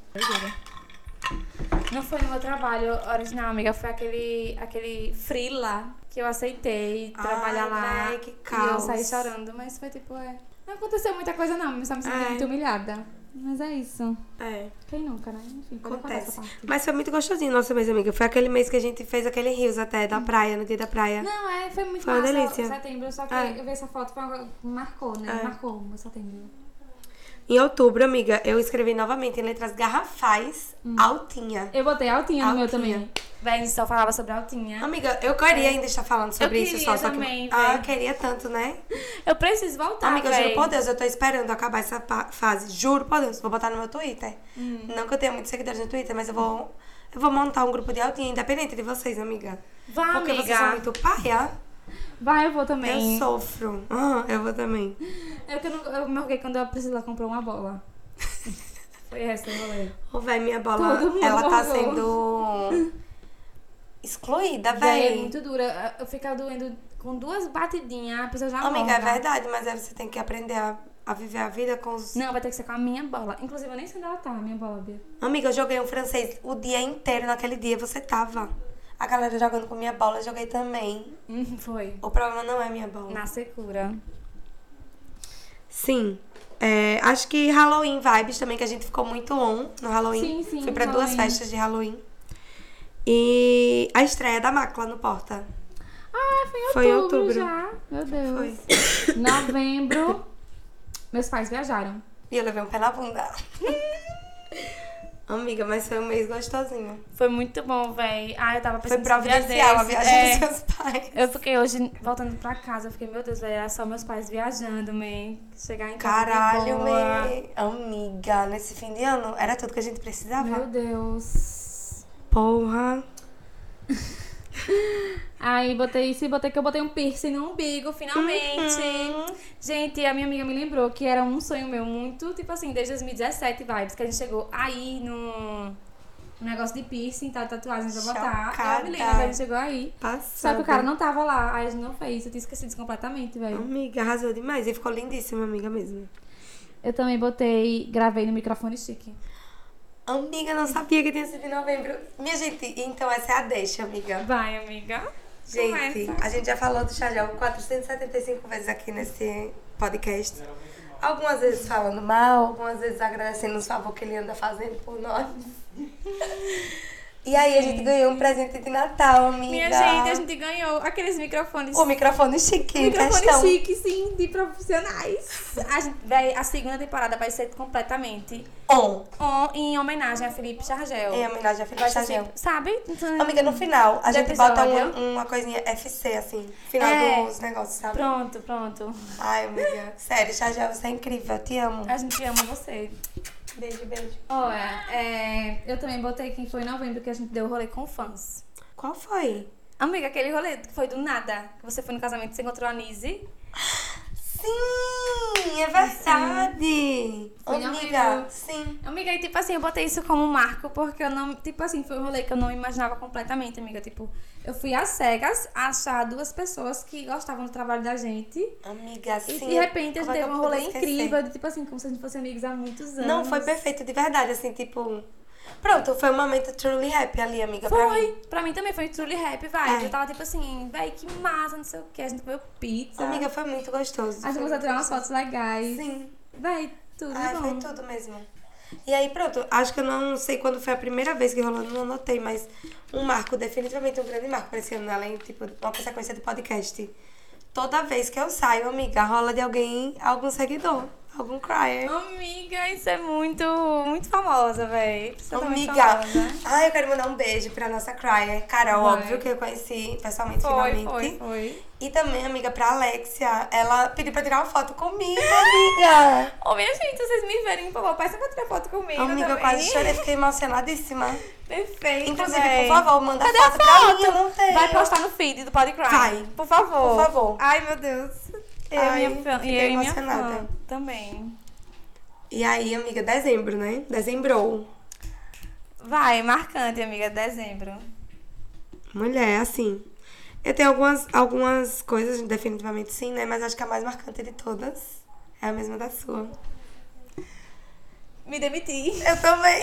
Não foi no meu trabalho original, amiga. Foi aquele, aquele frila que eu aceitei Ai, trabalhar lá. véi, que e eu caos. saí chorando. Mas foi tipo, é. Não aconteceu muita coisa, não. Mas só me senti É. muito humilhada. Mas é isso. É. Quem nunca, né? Enfim, Acontece. parte. Mas foi muito gostosinho nosso mês, amiga. Foi aquele mês que a gente fez aquele rios até da praia, no dia da praia. Não, é, foi muito Foi uma massa delícia. setembro, só que É. eu vi essa foto, foi uma marcou, né? É. Marcou o meu setembro. Em outubro, amiga, eu escrevi novamente em letras garrafais, altinha. Eu botei altinha no meu Altinha. também. Véi, só falava sobre altinha. Amiga, eu queria ainda estar falando sobre Eu isso só, só que. também, ah, eu queria tanto, né? Eu preciso voltar, Amiga, véi. juro por Deus, eu tô esperando acabar essa fase. Juro por Deus, vou botar no meu Twitter. Hum. Não que eu tenha muitos seguidores no Twitter, mas eu vou. Eu vou montar um grupo de altinha, independente de vocês, amiga. Vai, Porque amiga. vocês são muito paia. Vai, eu vou também. Eu sofro. Ah, eu vou também. É que eu, não, eu me orguei quando a Priscila comprou uma bola. Foi essa, eu falei. Ô, véi, minha bola, ela tá morgou. sendo excluída, Véi, é muito dura. Eu fico doendo com duas batidinhas, a pessoa já Amiga, é morga. verdade, mas aí você tem que aprender a, a viver a vida com os. Não, vai ter que ser com a minha bola. Inclusive, eu nem sei onde ela tá, a minha bola, Bia. Amiga, eu joguei um francês o dia inteiro naquele dia, você tava. A galera jogando com minha bola, eu joguei também. Hum, foi. O problema não é minha bola. Na secura. Sim. É, acho que Halloween vibes também, que a gente ficou muito on no Halloween. Sim, sim, Fui pra duas Halloween. festas de Halloween. E a estreia da Macla no Porta. Ah, foi em Foi em outubro, outubro. já. Meu Deus. Foi. Novembro, meus pais viajaram. E eu levei um pé na bunda. Amiga, mas foi um mês gostosinho. Foi muito bom, véi. Ah, eu tava Foi pensando providencial a viagem é, dos seus pais. Eu fiquei hoje voltando pra casa, eu fiquei, meu Deus, velho, era só meus pais viajando, man. Chegar em casa. Caralho, me... amiga, nesse fim de ano era tudo que a gente precisava. Meu Deus. Porra. Aí botei isso e botei que eu botei um piercing no umbigo, finalmente. Uhum. Gente, a minha amiga me lembrou que era um sonho meu muito, tipo assim, desde 2017 vibes, que a gente chegou aí no, no negócio de piercing, tá, tatuagem pra botar. Chocada. Eu me lembro a gente chegou aí. Passada. Só que o cara não tava lá, aí a gente não fez, eu tinha esquecido completamente, velho. Amiga, arrasou demais. E ficou lindíssima, amiga mesmo. Eu também botei, gravei no microfone chique. Amiga, não sabia que tinha sido em novembro. Minha gente, então essa é a deixa, amiga. Vai, amiga. Gente, Começa. a gente já falou do Chajel 475 vezes aqui nesse podcast. Algumas vezes falando mal, algumas vezes agradecendo os favores que ele anda fazendo por nós. E aí a gente ganhou um presente de Natal, amiga. Minha gente, a gente ganhou aqueles microfones. O microfone chique Microfone questão. chique, sim, de profissionais. A, gente, a segunda temporada vai ser completamente On. on, em homenagem a Felipe Chargel. Em homenagem a Felipe Chajel. assim, sabe? Amiga, no final, a gente bota episódio. um- uma coisinha FC, assim. Final É. dos negócios, sabe? Pronto, pronto. Ai, amiga. Sério, Chajel, você é incrível. Eu te amo. A gente ama você. Beijo, beijo. Olha, é, eu também botei quem foi em novembro que a gente deu rolê com fãs. Qual foi? Amiga, aquele rolê que foi do nada. Que você foi no casamento e você encontrou a Nise. Sim! É verdade. Foi Amiga, sim. Amiga, e tipo assim, eu botei isso como marco porque eu não. Tipo assim, foi um rolê que eu não imaginava completamente, amiga. Tipo, eu fui às cegas achar duas pessoas que gostavam do trabalho da gente. Amiga, E sim. de repente a gente é teve um rolê esquecer? incrível, de, tipo assim, como se a gente fosse amigos há muitos anos. Não, foi perfeito, de verdade, assim, tipo... Pronto, foi um momento truly happy ali, amiga, pra Foi. mim. Pra mim também foi truly happy, vai. É. Eu tava tipo assim, véi, que massa, não sei o que. A gente comeu pizza. Amiga, foi muito gostoso. a gente começou a tirar umas fotos legais. Sim. Véi, tudo Ai, bom. foi tudo mesmo. E aí, pronto, acho que eu não sei quando foi a primeira vez que rolou, não anotei, mas um marco, definitivamente um grande marco pra esse ano, além, tipo, uma consequência do podcast. Toda vez que eu saio, amiga, rola de alguém, algum seguidor, algum crier. Amiga, isso é muito, muito famosa, véi. Isso é Amiga, famosa. ai, eu quero mandar um beijo pra nossa crier, Carol, Vai. óbvio que eu conheci pessoalmente Foi, finalmente. foi, foi. E também, amiga, pra Alexia, ela pediu pra tirar uma foto comigo, amiga. Ô, minha gente, vocês me verem, por favor, peçam pra tirar foto comigo amiga, eu também. quase chorei, fiquei emocionadíssima. Perfeito, Inclusive, véi. por favor, manda Cadê foto, a pra foto? mim, eu não tenho. Vai postar no feed do Podcry. Vai. Por favor. Por favor. Ai, meu Deus. Eu Ai, e minha fã. E eu minha fã também. E aí, amiga, dezembro, né? Dezembrou. Vai, marcante, amiga, dezembro. Mulher, assim. Eu tenho algumas, algumas coisas, definitivamente sim, né? Mas acho que a mais marcante de todas é a mesma da sua. Me demiti. Eu também.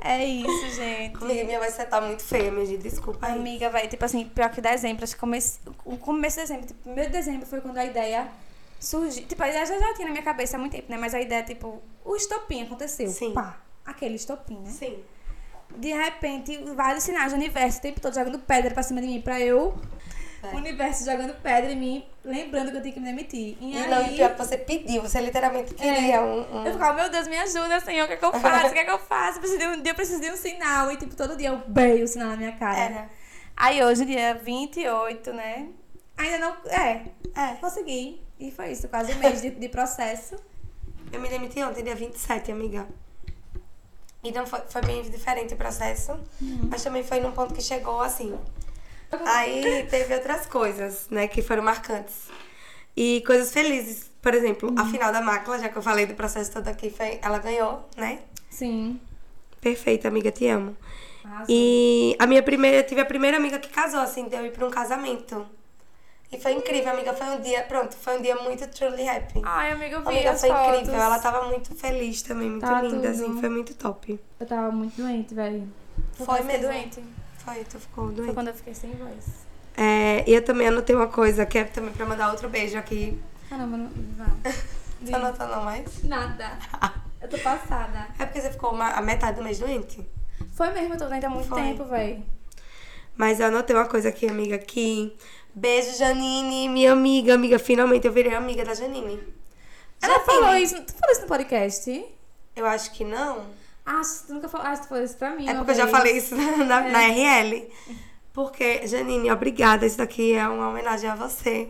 É isso, gente. Amiga, minha voz tá muito feia, minha gente. Desculpa aí. Amiga, vai, tipo assim, pior que dezembro, acho que comece, o começo de dezembro, tipo, primeiro de dezembro foi quando a ideia surgiu. Tipo, a ideia já, já tinha na minha cabeça há muito tempo, né? Mas a ideia, tipo, o estopim aconteceu. Sim. Pá, aquele estopim, né? Sim. De repente, vários sinais do universo o tempo todo jogando pedra pra cima de mim, pra eu. Vai. O universo jogando pedra em mim, lembrando que eu tinha que me demitir. E, E aí, não, e pior que você pediu, você literalmente queria É. um, um- eu ficava, meu Deus, me ajuda, Senhor, o que é que eu faço? O que é que eu faço? Eu preciso de um dia, eu preciso de um sinal. E, tipo, todo dia eu beio o sinal na minha cara. Era. Aí hoje, dia 28, né? Ainda não. É, É. consegui. E foi isso, quase um mês de, de processo. Eu me demiti ontem, dia 27, amiga. Então foi, foi bem diferente o processo. Uhum. Mas também foi num ponto que chegou assim. Aí teve outras coisas, né, que foram marcantes. E coisas felizes. Por exemplo, Uhum. a final da mácula, já que eu falei do processo todo aqui, foi, ela ganhou, né? Sim. Perfeita, amiga, te amo. E a minha primeira, eu tive a primeira amiga que casou, assim, de eu ir pra um casamento. E foi incrível, amiga. Foi um dia, pronto, foi um dia muito truly happy. Ai, amiga, eu vi amiga, as foi fotos. incrível. Ela tava muito feliz também, muito Tá linda, tudo. assim, foi muito top. Eu tava muito doente, velho. Foi mesmo? doente. Foi, tu ficou Foi doente. quando eu fiquei sem voz. É, e eu também anotei uma coisa, que é também pra mandar outro beijo aqui. Caramba, não. Vá. Você anotou não mais? Nada. Eu tô passada. É porque você ficou uma- a metade do mês doente. Foi mesmo, eu tô doente há muito Foi. tempo, velho. Mas eu anotei uma coisa aqui, amiga, que... Beijo, Janine, minha amiga. Amiga, finalmente eu virei amiga da Janine. Ela Janine, falou isso. Tu falou isso no podcast? Eu acho que não. Ah, tu nunca falou. Ah, tu falou isso pra mim. É porque eu já vez. falei isso na, na, É. na RL. Porque, Janine, obrigada. Isso daqui é uma homenagem a você.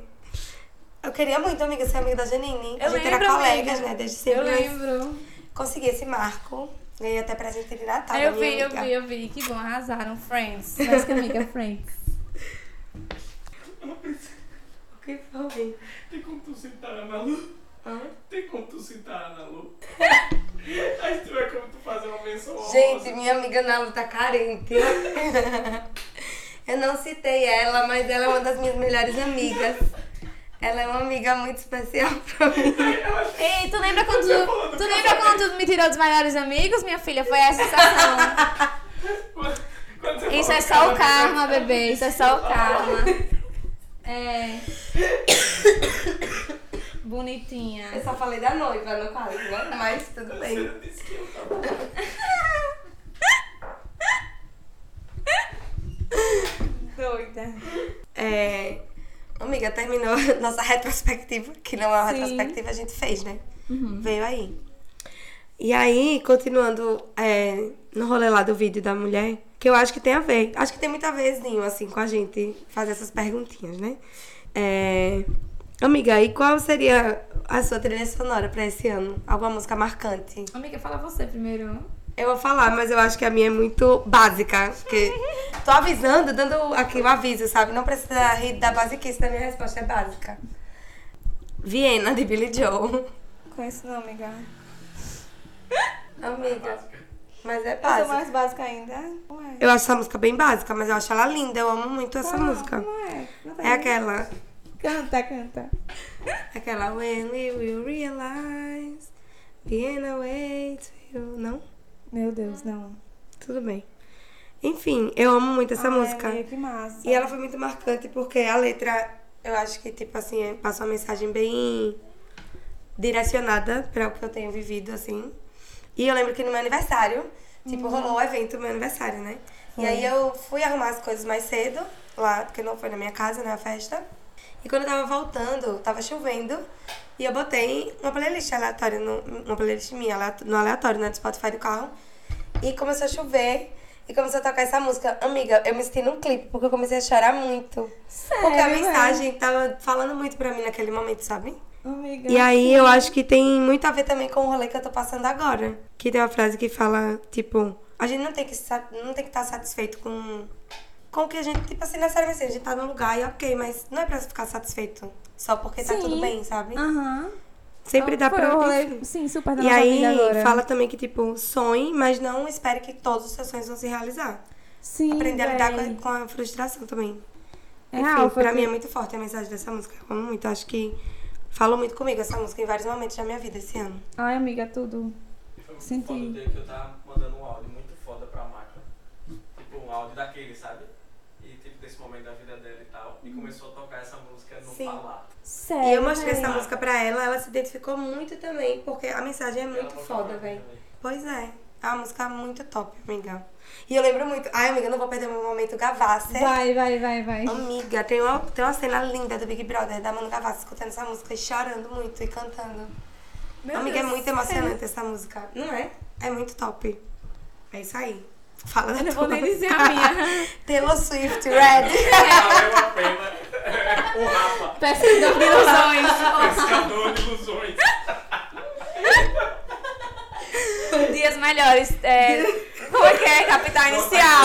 Eu queria muito, amiga, ser amiga da Janine. a Eu gente lembro, era colegas, amiga. né? Desde sempre. Eu lembro. Consegui esse marco. Ganhei até presente de Natal. Eu vi, eu amiga. vi, eu vi. Que bom, arrasaram. Friends. Mais que amiga, Friends. O que foi? Tem como tu citar a Ana Lu? Hã? Tem como tu citar a Ana Lu? Aí se tiver como tu fazer uma menção honrosa. Gente, minha amiga Nalu tá carente. Eu não citei ela, mas ela é uma das minhas melhores amigas. Ela é uma amiga muito especial pra mim. Ei, tu lembra quando tu, tu lembra quando tu me tirou dos melhores amigos, minha filha? Foi essa sensação. Isso é só o ela- karma, bebê. Isso é só o karma. É. Bonitinha. Eu só falei da noiva, no caso, né? Mas tudo bem. Você disse que eu tava. Doida. É, amiga, terminou nossa retrospectiva, que não é uma Sim. retrospectiva, a gente fez, né? Veio aí. E aí, continuando é, no rolê lá do vídeo da mulher, que eu acho que tem a ver. Acho que tem muito a verzinho, assim, com a gente fazer essas perguntinhas, né? É, amiga, e qual seria a sua trilha sonora pra esse ano? Alguma música marcante? Amiga, fala você primeiro. Eu vou falar, mas eu acho que a minha é muito básica. Porque tô avisando, dando aqui o aviso, sabe? Não precisa rir da basiquice da minha resposta, é básica. Viena, de Billy Joe. Conheço não, amiga. Amiga. Mas é Eu sou básica. mais básica ainda. Como é? Eu acho essa música bem básica, mas eu acho ela linda. Eu amo muito essa Qual? música. Como é? Canta É aquela. Canta, canta. Aquela When we will realize Vienna waits for you. Não? Meu Deus, não. Tudo bem. Enfim, eu amo muito essa Ai, música. amiga, que massa. E ela foi muito marcante porque a letra, eu acho que, tipo assim, é- passa uma mensagem bem direcionada para o que eu tenho vivido, assim. E eu lembro que no meu aniversário, tipo, Uhum. rolou o evento do meu aniversário, né? E aí eu fui arrumar as coisas mais cedo, lá, porque não foi na minha casa, né, a festa. E quando eu tava voltando, tava chovendo, e eu botei uma playlist aleatória, no, uma playlist minha, no aleatório, né, do Spotify do carro. E começou a chover, e começou a tocar essa música. Amiga, eu me senti num clipe, porque eu comecei a chorar muito. Sério, Porque a mensagem tava falando muito pra mim naquele momento, sabe? Amiga. E aí eu acho que tem muito a ver também com o rolê que eu tô passando agora. Que tem uma frase que fala, tipo, a gente não tem que não tem que estar satisfeito com com o que a gente, tipo assim, necessariamente assim, a gente tá num lugar e ok, mas não é pra ficar satisfeito só porque tá Sim. tudo bem, sabe? Aham. Sempre dá Foi pra. rolê, sim, super da E aí fala também que, tipo, sonhe, mas não espere que todos os seus sonhos vão se realizar. Sim, Aprender a lidar véi. com, com a frustração também. É Enfim, real, pra que- mim é muito forte a mensagem dessa música. Eu amo muito. Acho que falou muito comigo essa música em vários momentos da minha vida esse ano. Ai, amiga, tudo. E Foi muito Senti. foda o dia que eu tava mandando um áudio muito foda pra máquina. Tipo, um áudio daquele, sabe? E tipo, desse momento da vida dela e tal. E começou a tocar essa música no Sim. falar. Sério. E eu mostrei essa música pra ela, ela se identificou muito também, porque a mensagem é muito foda, velho. Pois é. É uma música muito top, amiga. E eu lembro muito. Ai, amiga, eu não vou perder meu momento Gavassi. Vai, vai, vai, vai. Amiga, tem uma, tem uma cena linda do Big Brother, da Manu Gavassi escutando essa música e chorando muito e cantando. Meu amiga, é Deus, muito emocionante essa música. Não é? É muito top. É isso aí. Fala da Eu não vou nem dizer a minha. Taylor Swift, Red. Valeu a pena. O Rafa. Pesquisador de ilusões. Pescador de ilusões. Dias melhores. É, como é que é? Capital inicial.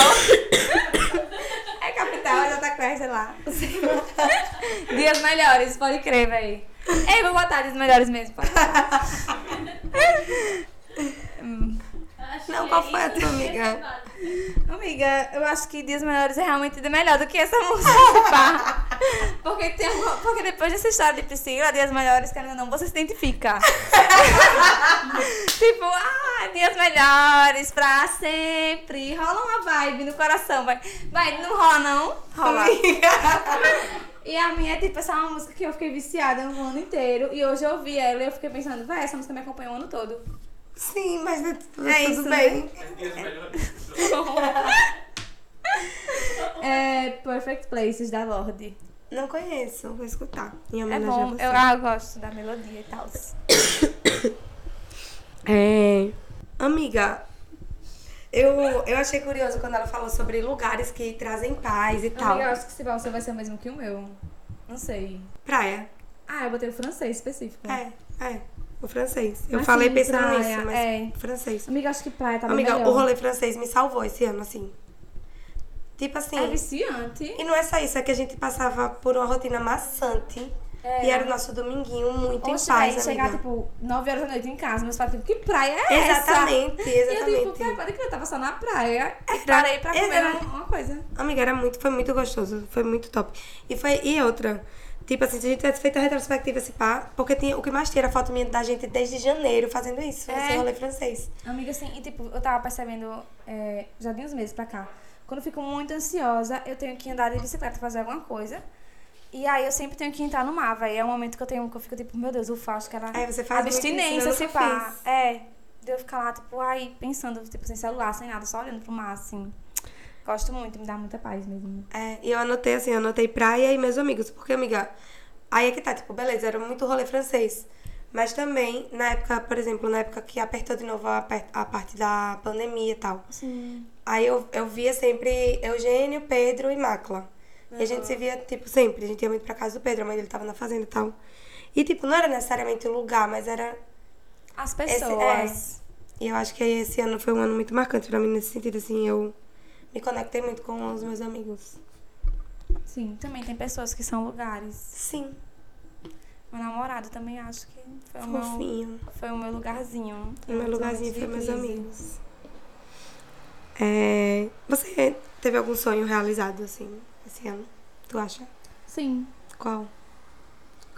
É capital, já tá quase, sei lá. Dias melhores, pode crer, véi. Ei, vou botar dias melhores mesmo. pode. Hum. Não, qual foi a tua amiga? Amiga, eu acho que Dias Melhores é realmente melhor do que essa música. porque, tem uma- porque depois dessa história de Priscila, Dias Melhores, querendo ou não, você se identifica. tipo, ah, Dias Melhores pra sempre. Rola uma vibe no coração, vai. Vai, não rola não? Rola. E a minha é tipo, essa é uma música que eu fiquei viciada um ano inteiro. E hoje eu ouvi ela e eu fiquei pensando, vai, essa música me acompanhou o ano todo. Sim, mas é tudo, É tudo isso, bem. Melhores. É Perfect Places da Lorde. Não conheço, vou escutar. Em É bom, eu, ah, gosto da melodia e tal. É. Amiga, eu, eu achei curioso quando ela falou sobre lugares que trazem paz e tal. Amiga, eu acho que esse balsa vai ser o mesmo que o meu. Não sei. Praia. Ah, eu botei o francês específico. É, é. O francês. Eu Mas falei pensando praia, nisso, mas é. francês. Amiga, acho que praia tá Amiga, melhor. o rolê francês me salvou esse ano, assim. Tipo assim. É viciante. E não é só isso, é que a gente passava por uma rotina maçante. É. E era o nosso dominguinho muito Oxe, em paz, véi, chegar, amiga. tipo, 9 horas da noite em casa, meus pais, tipo, que praia é essa? Exatamente, E eu, tipo, exatamente. pode crer, eu tava só na praia. E Era- parei pra comer era- uma coisa. Amiga, era muito, foi muito gostoso, foi muito top. E foi e outra, tipo assim, se a gente tivesse feito a retrospectiva esse pá, porque tinha, o que mais tinha era foto minha da gente desde janeiro fazendo isso, É. esse rolê francês. Amiga, assim, e tipo, eu tava percebendo é, já de uns meses pra cá. Quando eu fico muito ansiosa, eu tenho que andar de bicicleta, fazer alguma coisa. E aí eu sempre tenho que entrar no mar, velho. É um momento que eu tenho que eu fico tipo, meu Deus, acho que era Aí você faz abstinência, eu se pá. É. De eu ficar lá, tipo, aí pensando, tipo, sem celular, sem nada, só olhando pro mar, assim. Gosto muito, me dá muita paz mesmo. É, e eu anotei assim, eu anotei praia e meus amigos, porque, amiga, aí é que tá, tipo, beleza, era muito rolê francês. Mas também, na época, por exemplo, na época que apertou de novo a, a parte da pandemia e tal. Sim. Aí eu, eu via sempre Eugênio, Pedro e Macla. E a gente se via, tipo, sempre. A gente ia muito pra casa do Pedro, a mãe dele tava na fazenda e tal. E, tipo, não era necessariamente o lugar, mas era. As Esse, pessoas. é. E eu acho que esse ano foi um ano muito marcante pra mim nesse sentido, assim. Eu me conectei muito com os meus amigos. Sim, também tem pessoas que são lugares. Sim. Meu namorado também acho que foi o meu, Fofinho. foi o meu lugarzinho. O meu lugarzinho foi meus amigos. É, você teve algum sonho realizado, assim, esse ano? Tu acha? Sim. Qual?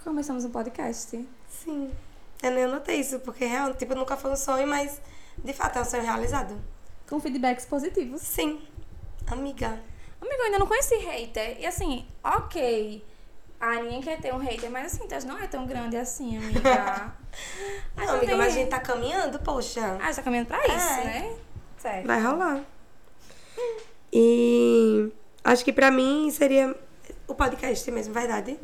Começamos um podcast. Sim. Eu nem anotei isso, porque real, tipo, nunca foi um sonho, mas de fato é um sonho realizado. Com feedbacks positivos. Sim. Amiga. Amigo, eu ainda não conheci hater. E assim, ok. Ah, ninguém quer ter um hater, mas assim, Tess não é tão grande assim, amiga. Não, amiga, mas a gente tá caminhando, poxa. Ah, já tá caminhando pra isso, É. né? Certo. Vai rolar. E acho que pra mim seria o podcast mesmo, verdade.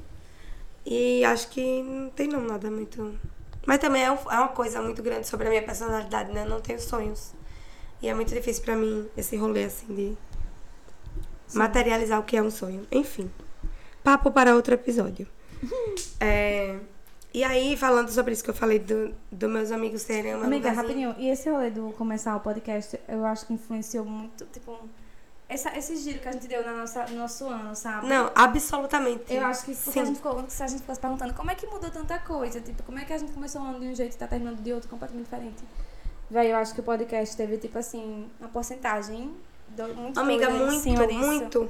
E acho que não tem não nada muito. Mas também é, um- é uma coisa muito grande sobre a minha personalidade, né? Eu não tenho sonhos. E é muito difícil pra mim esse rolê assim de materializar o que é um sonho. Enfim. Papo para outro episódio. É, E aí, falando sobre isso que eu falei do, do meus amigos serem uma Amiga, rapidinho, e esse rolê do começar o podcast, eu acho que influenciou muito, tipo, essa, esse giro que a gente deu na nossa, no nosso ano, sabe? Não, absolutamente. Eu acho que Sim. a gente ficou, se a gente ficou se perguntando como é que mudou tanta coisa, tipo, como é que a gente começou um ano de um jeito e tá terminando de outro completamente diferente. Véi, eu acho que o podcast teve, tipo assim, uma porcentagem muito Amiga, muito, cima disso. muito.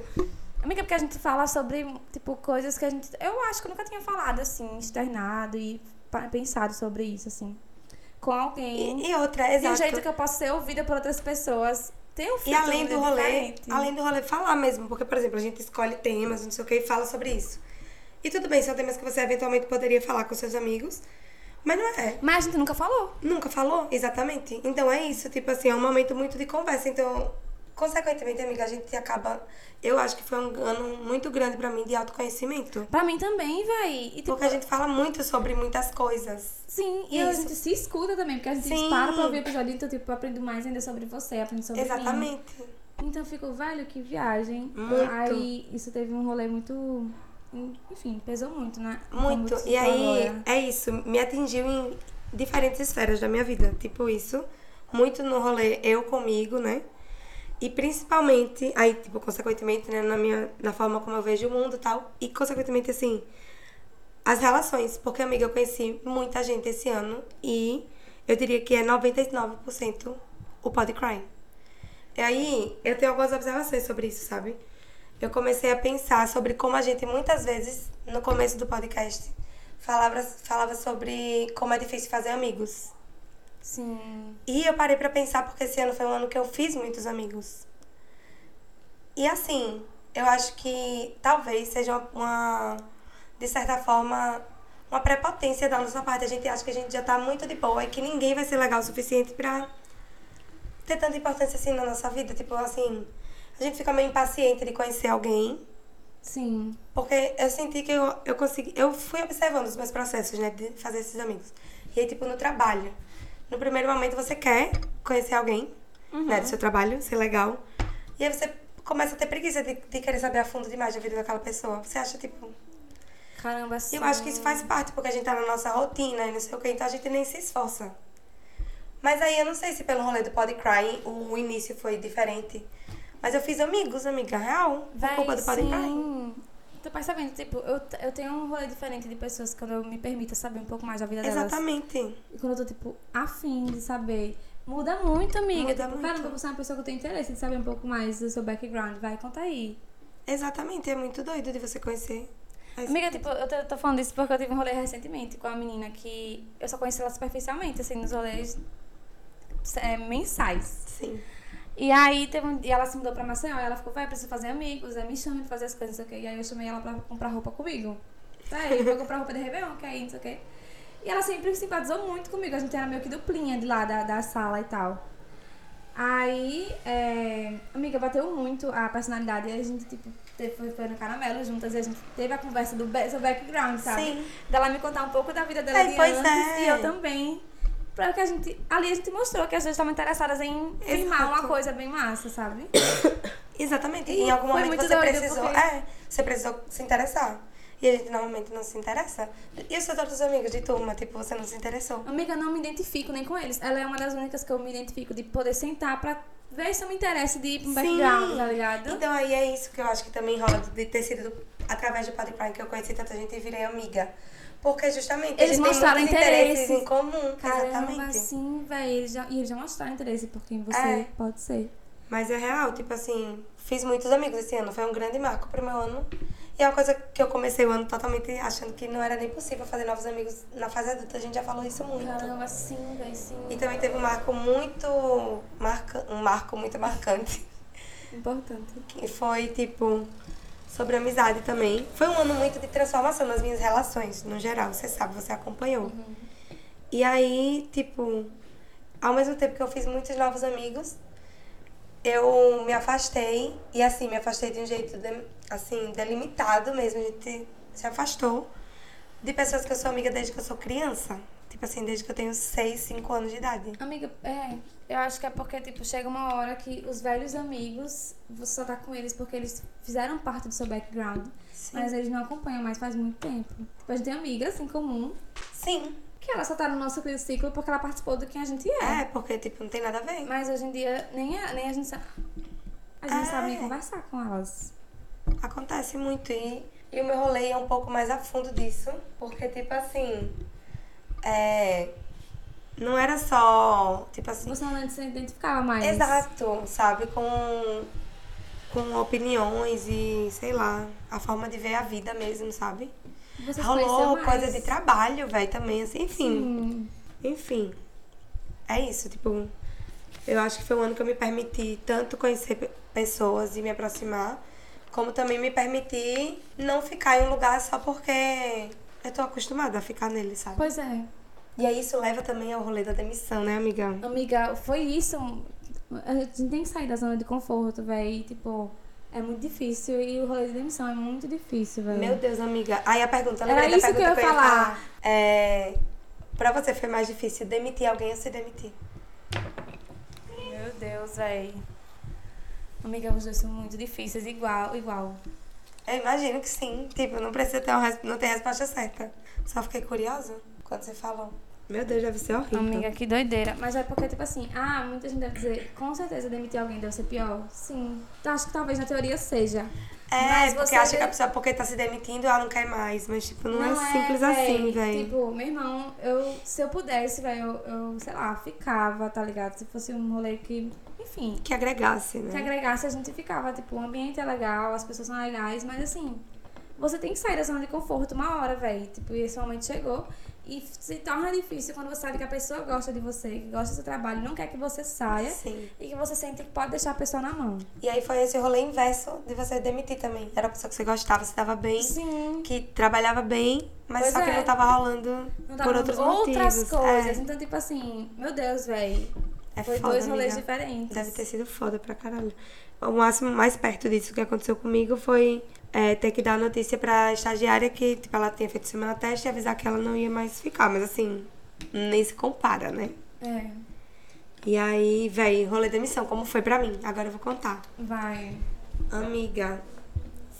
Amiga, porque a gente fala sobre, tipo, coisas que a gente. Eu acho que eu nunca tinha falado, assim, externado e pensado sobre isso, assim. Com alguém. E, e outra, de um exato. jeito que eu posso ser ouvida por outras pessoas. Tem um E além do muito rolê, diferente. além do rolê falar mesmo, porque, por exemplo, a gente escolhe temas, não sei o que, e fala sobre isso. E tudo bem, são temas que você eventualmente poderia falar com seus amigos, mas não é. Mas a gente nunca falou. Nunca falou, exatamente. Então é isso, tipo assim, é um momento muito de conversa. Então, consequentemente, amiga, a gente acaba. Eu acho que foi um ano muito grande pra mim de autoconhecimento. Pra mim também, véi. Tipo, Porque a gente fala muito sobre muitas coisas. Sim, e a Isso. gente se escuta também, porque a gente Sim. para pra ouvir o episódio, então, tipo, aprendo mais ainda sobre você, aprendo sobre mim. Exatamente. Então eu fico, velho, que viagem. Muito. Aí isso teve um rolê muito. Enfim, pesou muito, né? Muito. E aí, agora. é isso. Me atingiu em diferentes esferas da minha vida. Tipo isso. Muito no rolê eu comigo, né? E principalmente, aí, tipo, consequentemente, né, na minha, na forma como eu vejo o mundo e tal. E, consequentemente, assim, as relações. Porque, amiga, eu conheci muita gente esse ano e eu diria que é 99% o Podcry. E aí, eu tenho algumas observações sobre isso, sabe? Eu comecei a pensar sobre como a gente muitas vezes, no começo do podcast, falava, falava sobre como é difícil fazer amigos. Sim. E eu parei pra pensar porque esse ano foi um ano que eu fiz muitos amigos. E assim, eu acho que talvez seja uma, de certa forma, uma prepotência da nossa parte. A gente acha que a gente já tá muito de boa e que ninguém vai ser legal o suficiente pra ter tanta importância assim na nossa vida. Tipo assim, a gente fica meio impaciente de conhecer alguém. Sim. Porque eu senti que eu, eu consegui. Eu fui observando os meus processos, né? De fazer esses amigos. E aí, tipo, no trabalho. No primeiro momento você quer conhecer alguém, né? Do seu trabalho, ser legal. E aí você começa a ter preguiça de, de querer saber a fundo demais da vida daquela pessoa. Você acha, tipo. Caramba, sim. Eu acho que isso faz parte, porque a gente tá na nossa rotina e não sei o quê, então a gente nem se esforça. Mas aí eu não sei se pelo rolê do Podcry o início foi diferente. Mas eu fiz amigos, amiga, real. Por Véi, culpa do sim. Tô percebendo, tipo, eu, eu tenho um rolê diferente de pessoas quando eu me permito saber um pouco mais da vida delas. Exatamente. E quando eu tô, tipo, afim de saber. Muda muito, amiga. Muda tipo, muito. caramba, você é uma pessoa que eu tenho interesse de saber um pouco mais do seu background. Vai, conta aí. Exatamente, é muito doido de você conhecer. Amiga, tipo, eu tô, tô falando isso porque eu tive um rolê recentemente com a menina que eu só conheci ela superficialmente, assim, nos rolês é, mensais. Sim. E aí teve um, e ela se mudou pra Maceió e ela ficou, vai, preciso fazer amigos, aí me chama pra fazer as coisas, não sei o quê. E aí eu chamei ela pra comprar roupa comigo. Aí, vou comprar roupa de Réveillon, que aí, não sei o quê. E ela sempre simpatizou muito comigo, a gente era meio que duplinha de lá da, da sala e tal. Aí, é, amiga, bateu muito a personalidade e a gente, tipo, teve, foi, foi no caramelo juntas e a gente teve a conversa do seu background, sabe? Sim. Dela me contar um pouco da vida dela É, de pois antes é. e eu também. Pra que a gente. Ali a gente mostrou que as duas estavam interessadas em filmar uma coisa bem massa, sabe? Exatamente. E em algum momento você precisou. porque- É, você precisou se interessar. E a gente normalmente não se interessa. E os seus outros amigos de turma, tipo, você não se interessou. Amiga, eu não me identifico nem com eles. Ela é uma das únicas que eu me identifico de poder sentar pra ver se eu me interessa de ir pra um background, tá ligado? Então aí é isso que eu acho que também rola de ter sido através do Podcry que eu conheci tanta gente e virei amiga. Porque justamente Eles mostraram interesses. em comum. Caramba, exatamente. assim, velho. Eles já, e eles já mostraram interesse por quem você É. pode ser. Mas é real, tipo assim, fiz muitos amigos esse ano. Foi um grande marco pro meu ano. E é uma coisa que eu comecei o ano totalmente achando que não era nem possível fazer novos amigos na fase adulta. A gente já falou isso muito. Caramba, sim, velho, sim. E também teve um marco muito. Marca, um marco muito marcante. Importante. Que foi, tipo, sobre amizade também. Foi um ano muito de transformação nas minhas relações, no geral. Você sabe, você acompanhou. E aí, tipo, ao mesmo tempo que eu fiz muitos novos amigos, eu me afastei. E assim, me afastei de um jeito, de- assim, delimitado mesmo. A gente se afastou de pessoas que eu sou amiga desde que eu sou criança. Tipo assim, desde que eu tenho 6, 5 anos de idade. Amiga, é, eu acho que é porque, tipo, chega uma hora que os velhos amigos, você só tá com eles porque eles fizeram parte do seu background, mas eles não acompanham mais faz muito tempo. Tipo, a gente tem amigas em comum, Sim. que ela só tá no nosso ciclo porque ela participou do que a gente é. É, porque, tipo, não tem nada a ver. Mas hoje em dia, nem a, nem a gente sabe. A gente É. sabe nem conversar com elas. Acontece muito e, e o meu rolê é um pouco mais a fundo disso, porque tipo assim, é, não era só, tipo assim, Você não se identificava mais. exato, sabe, com com opiniões e sei lá, a forma de ver a vida mesmo, sabe? Você Rolou coisa de trabalho, velho, também, assim, enfim. Sim. Enfim, é isso, tipo, eu acho que foi um ano que eu me permiti tanto conhecer pe- pessoas e me aproximar, como também me permitir não ficar em um lugar só porque eu tô acostumada a ficar nele, sabe? Pois é. E aí isso leva também ao rolê da demissão, né, amiga? Amiga, foi isso. A gente tem que sair da zona de conforto, velho. Tipo, é muito difícil. E o rolê de demissão é muito difícil, velho. Meu Deus, amiga. Aí a pergunta, Era isso que pergunta eu ia falar. É, pra você foi mais difícil demitir alguém ou se demitir? Meu Deus, velho. Amiga, os dois são muito difíceis, igual, igual. Eu imagino que sim. Tipo, não precisa ter uma, res- não tem resposta certa. Só fiquei curiosa quando você falou. Meu Deus, deve ser horrível. Amiga, que doideira. Mas é porque, tipo assim, ah, muita gente deve dizer, com certeza demitir alguém deve ser pior. Sim. Acho que talvez na teoria seja. É, Mas porque você acha que a pessoa, porque tá se demitindo, ela não quer mais. Mas, tipo, não, é simples véi. assim, velho. Tipo, meu irmão, eu, se eu pudesse, velho, eu, eu, sei lá, ficava, tá ligado? Se fosse um rolê que, enfim, Que agregasse, que né? agregasse, a gente ficava, tipo, o ambiente é legal, as pessoas são legais, mas assim, você tem que sair da zona de conforto uma hora, velho. Tipo, e esse momento chegou. E se torna difícil quando você sabe que a pessoa gosta de você, que gosta do seu trabalho, não quer que você saia. Sim. E que você sente que pode deixar a pessoa na mão. E aí foi esse rolê inverso de você demitir também. Era a pessoa que você gostava, você tava bem, Sim. que trabalhava bem, mas Pois só que é. não tava rolando Não por tava outros outras motivos. coisas. É, Então, tipo assim, meu Deus, velho. é Foi foda, dois rolês amiga. diferentes. Deve ter sido foda pra caralho. O máximo mais perto disso que aconteceu comigo foi é, ter que dar notícia pra estagiária que, tipo, ela tinha feito semana teste e avisar que ela não ia mais ficar. Mas assim, nem se compara, né? É, E aí, véi, rolê de demissão, como foi pra mim? Agora eu vou contar. vai. Amiga,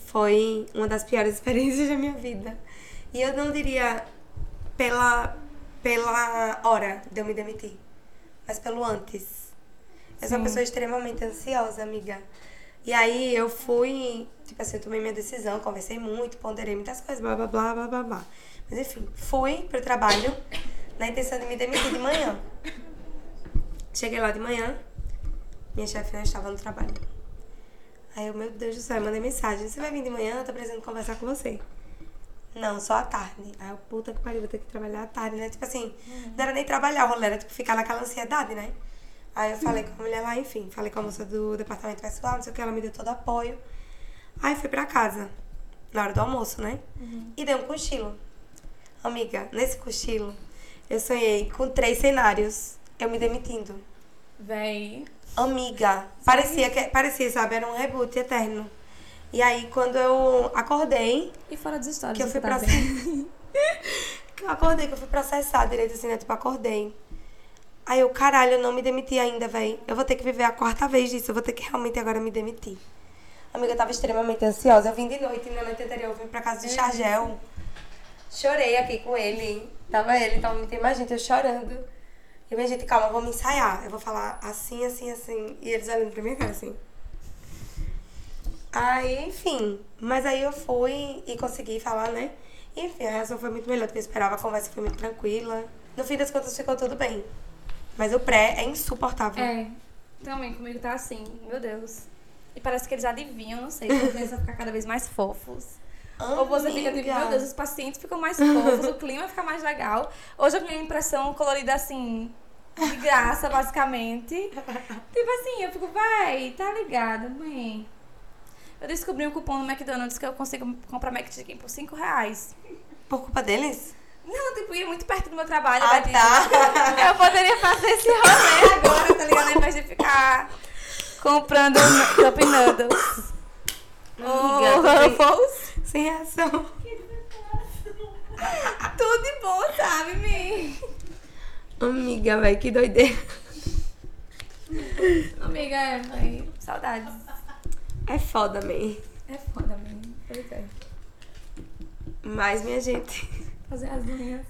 foi uma das piores experiências da minha vida. E eu não diria pela, pela hora de eu me demitir, mas pelo antes. Eu sou uma pessoa extremamente ansiosa, amiga. E aí eu fui, tipo assim, eu tomei minha decisão, conversei muito, ponderei muitas coisas, blá blá blá blá blá blá. Mas enfim, fui pro trabalho na intenção de me demitir de manhã. Cheguei lá de manhã, minha chefe não estava no trabalho. Aí eu, meu Deus do céu, eu mandei mensagem. Você vai vir de manhã? Eu tô precisando conversar com você. Não, só à tarde. Aí eu, puta que pariu, vou ter que trabalhar à tarde, né? Tipo assim, não era nem trabalhar, o rolê era tipo ficar naquela ansiedade, né? Aí eu falei com a mulher lá, enfim, falei com a moça do departamento pessoal, não sei o que, ela me deu todo apoio. Aí fui pra casa, na hora do almoço, né? E dei um cochilo. Amiga, nesse cochilo, eu sonhei com três cenários. Eu me demitindo. Véi. Amiga, parecia que parecia, sabe, era um reboot eterno. E aí quando eu acordei, E fora das histórias. que eu fui tá que eu acordei, que eu fui processar direito assim, né? Tipo, acordei. Aí eu, caralho, eu não me demiti ainda, véi. Eu vou ter que viver a quarta vez disso. Eu vou ter que realmente agora me demitir. Amiga, eu tava extremamente ansiosa. Eu vim de noite, na noite anterior, eu vim pra casa de Chargel. Chorei aqui com ele. Tava ele, tava muita mais gente, eu chorando. E minha gente, calma, vamos ensaiar. Eu vou falar assim, assim, assim. E eles olhando pra minha cara assim. Aí, enfim. Mas aí eu fui e consegui falar, né? Enfim, a reação foi muito melhor do que eu esperava. A conversa foi muito tranquila. No fim das contas, ficou tudo bem. Mas o pré é insuportável. É. Também comigo tá assim, meu Deus. E parece que eles adivinham, não sei, começam a ficar cada vez mais fofos. Ou você fica tipo, Amiga. meu Deus, os pacientes ficam mais fofos, o clima fica mais legal. Hoje a impressão colorida assim, de graça, basicamente. Tipo assim, eu fico, vai, tá ligado, mãe. Eu descobri um cupom no McDonald's que eu consigo comprar McChicken por 5 reais. Por culpa deles? Não, tipo, ia muito perto do meu trabalho. Ah, né, tá. Eu poderia fazer esse rolê agora, tá ligado? Ao invés de ficar comprando Cup Noodles. Amiga, Ou Ruffles. Sem reação. Tudo de bom, sabe, Mi? Amiga, velho, que doideira. Amiga, é, mãe. Saudades. É foda, man. É foda, mãe. Pois é. Mas, minha gente, Fazer as unhas.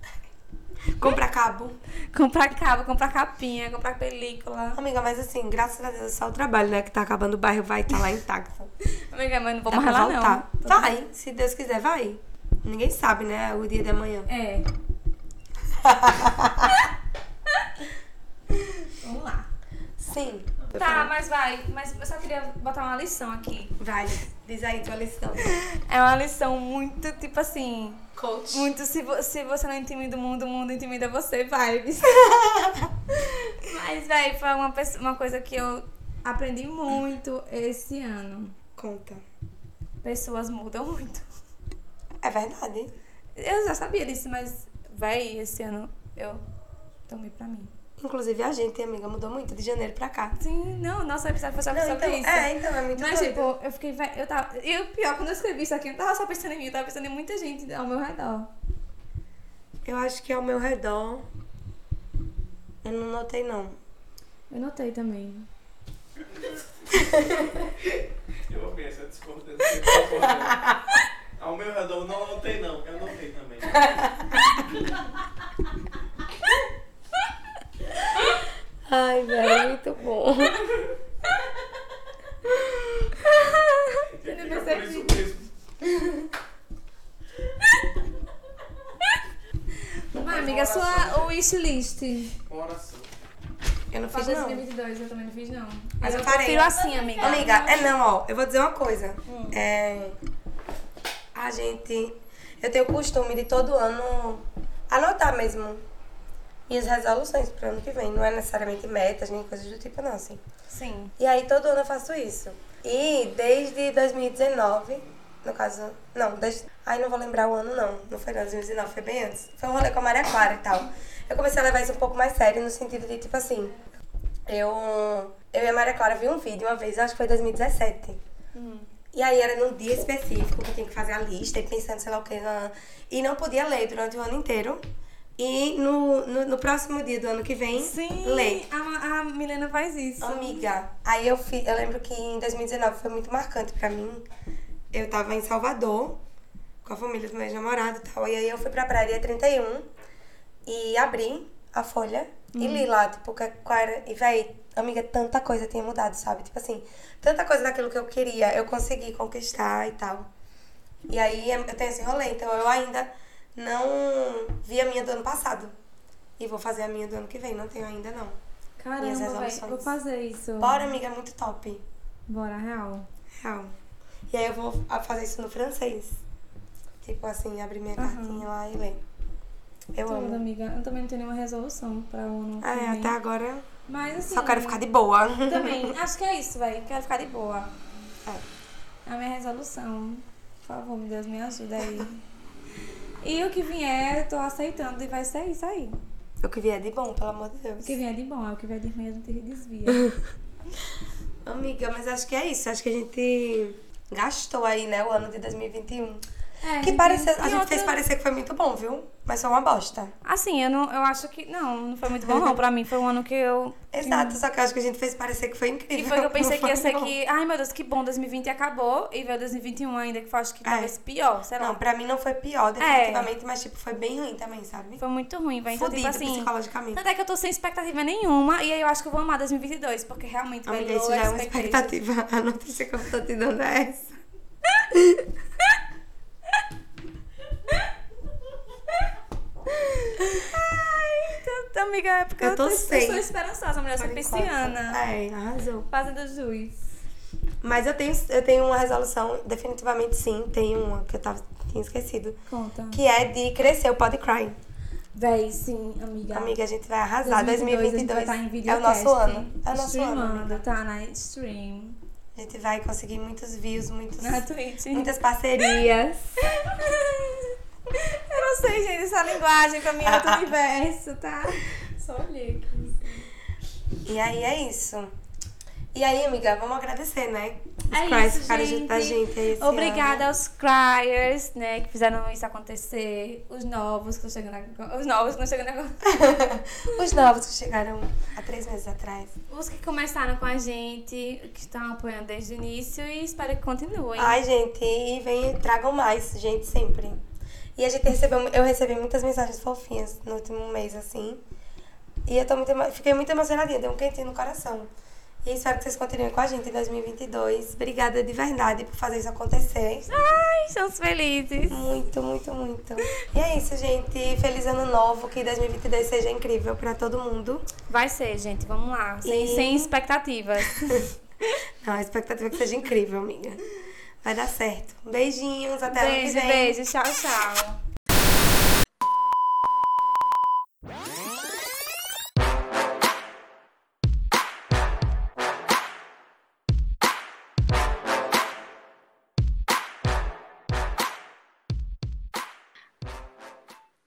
compra cabo. Comprar cabo, comprar capinha, comprar película. Amiga, mas assim, graças a Deus é só o trabalho, né? Que tá acabando o bairro, vai estar lá intacto. Amiga, mas não vou Dá mais lá, voltar. não. Vai, se Deus quiser, vai. Ninguém sabe, né? O dia de amanhã. É. Vamos lá. Sim. Tá, mas vai. Mas eu só queria botar uma lição aqui. Vai, diz aí tua lição. É uma lição muito, tipo assim. Coach. Muito, se, vo- se você não intimida o mundo, o mundo intimida você, vibes. Mas, véi, foi uma, uma coisa que eu aprendi muito esse ano. Conta. Pessoas mudam muito. É verdade. Eu já sabia disso, mas, véi, esse ano eu tomei pra mim. Inclusive a gente, amiga, mudou muito de janeiro pra cá. Sim, não, nossa episódio foi só Não, sobre então, isso. é, então, é muito Mas, doido. tipo, eu fiquei, eu tava. E o pior, quando eu escrevi isso aqui, eu não tava só pensando em mim, eu tava pensando em muita gente ao meu redor. Eu acho que ao meu redor. Eu não notei, não. Eu notei também. Eu vou pensar discordando. você concordando. Ao meu redor, não notei não. Eu notei também. Ai, velho, muito bom. Eu não mesmo. Mas, amiga, a sua wishlist. Oração. Eu não fiz, não. 2022, eu também não fiz, não. Mas eu eu parei. prefiro assim, amiga. Amiga, é não, ó. Eu vou dizer uma coisa. É. A gente. Eu tenho o costume de todo ano anotar mesmo minhas resoluções pro ano que vem. Não é necessariamente metas, nem coisas do tipo, não, assim. Sim. E aí todo ano eu faço isso. E desde 2019, no caso, não, desde, ai não vou lembrar o ano não, não foi não, 2019, foi bem antes. Foi um rolê com a Maria Clara e tal. Eu comecei a levar isso um pouco mais sério no sentido de tipo assim, eu, eu e a Maria Clara vi um vídeo uma vez, acho que foi 2017. E aí era num dia específico que eu tinha que fazer a lista e pensando sei lá o que. E não podia ler durante o ano inteiro. E no, no, no próximo dia do ano que vem, Sim, ler. a, a Milena faz isso. Amiga, aí eu fi, eu lembro que em 2019 foi muito marcante pra mim. Eu tava em Salvador com a família do meu ex-namorado e tal. E aí eu fui pra praia dia 31 e abri a folha e li lá, tipo, qual era. E véi, amiga, tanta coisa tinha mudado, sabe? Tipo assim, tanta coisa daquilo que eu queria, eu consegui conquistar e tal. E aí eu tenho esse rolê, então eu ainda não vi a minha do ano passado. E vou fazer a minha do ano que vem, não tenho ainda não. Caramba, véi, vou fazer isso. Bora, amiga, é muito top. Bora, real. Real. E aí eu vou fazer isso no francês. Tipo assim, abrir minha Aham. cartinha lá e ler. Eu Tudo, amo. amiga. Eu também não tenho nenhuma resolução pra ano que É, até agora Mas assim... só quero ficar de boa. Também, acho que é isso, velho. Quero ficar de boa. É. A minha resolução. Por favor, meu Deus, me ajuda aí. E o que vier, eu tô aceitando e vai ser isso aí. O que vier de bom, pelo amor de Deus. O que vier de bom, é o que vier de ruim, a gente desvia. Amiga, mas acho que é isso. Acho que a gente gastou aí, né, o ano de 2021. É, Que pareceu, a gente outra- fez parecer que foi muito bom, viu? Mas foi uma bosta. Assim, eu, não, eu acho que. Não, não foi muito bom, não. Pra mim foi um ano que eu. Exato, só que eu acho que a gente fez parecer que foi incrível. E foi que eu pensei que ia ser bom. que. Ai, meu Deus, que bom, 2020 acabou. E veio 2021 ainda, que foi, acho que É. talvez pior, sei lá. Não, pra mim não foi pior, definitivamente, mas tipo, foi bem ruim também, sabe? Foi muito ruim, vai. Então, tipo assim. psicologicamente. Tanto é que eu tô sem expectativa nenhuma. E aí eu acho que eu vou amar 2022, porque realmente vai Amiga, isso já é uma expectativa. A notícia que eu tô te dando é essa. amiga, é porque Eu eu, tô tô, sem. eu sou esperançosa, mulher, sou pisciana. É, arrasou. Fazendo jus. Mas eu tenho, eu tenho uma resolução, definitivamente sim, tenho uma que eu tava, tinha esquecido. Conta. Que é de crescer o Podcry. Véi, sim, amiga. Amiga, a gente vai arrasar. 2022, a gente vai estar em é o nosso ano. É o nosso ano. tá na stream. A gente vai conseguir muitos views, muitos, muitas parcerias. Sei, gente, essa linguagem pra mim é outro universo, tá? Só olhei aqui. E aí é isso. E aí, amiga, vamos agradecer, né? Os É isso, ficaram junto da gente. aí Obrigada ano. aos criers, né, que fizeram isso acontecer. Os novos que estão chegando agora. Os novos que estão chegando agora. Os novos que chegaram há três meses atrás. Os que começaram com a gente, que estão apoiando desde o início e espero que continuem. Ai, gente, e vem, tragam mais, gente, sempre. E a gente recebeu, eu recebi muitas mensagens fofinhas no último mês, assim. E eu tô muito, fiquei muito emocionadinha, deu um quentinho no coração. E espero que vocês continuem com a gente em 2022. Obrigada de verdade por fazer isso acontecer. Ai, estamos felizes. Muito, muito, muito. E é isso, gente. Feliz ano novo, que 2022 seja incrível pra todo mundo. Vai ser, gente, vamos lá. Sem, E- sem expectativas. Não, a expectativa é que seja incrível, amiga. Vai dar certo. Beijinhos, até ano que beijo, vem. beijo. Tchau, tchau.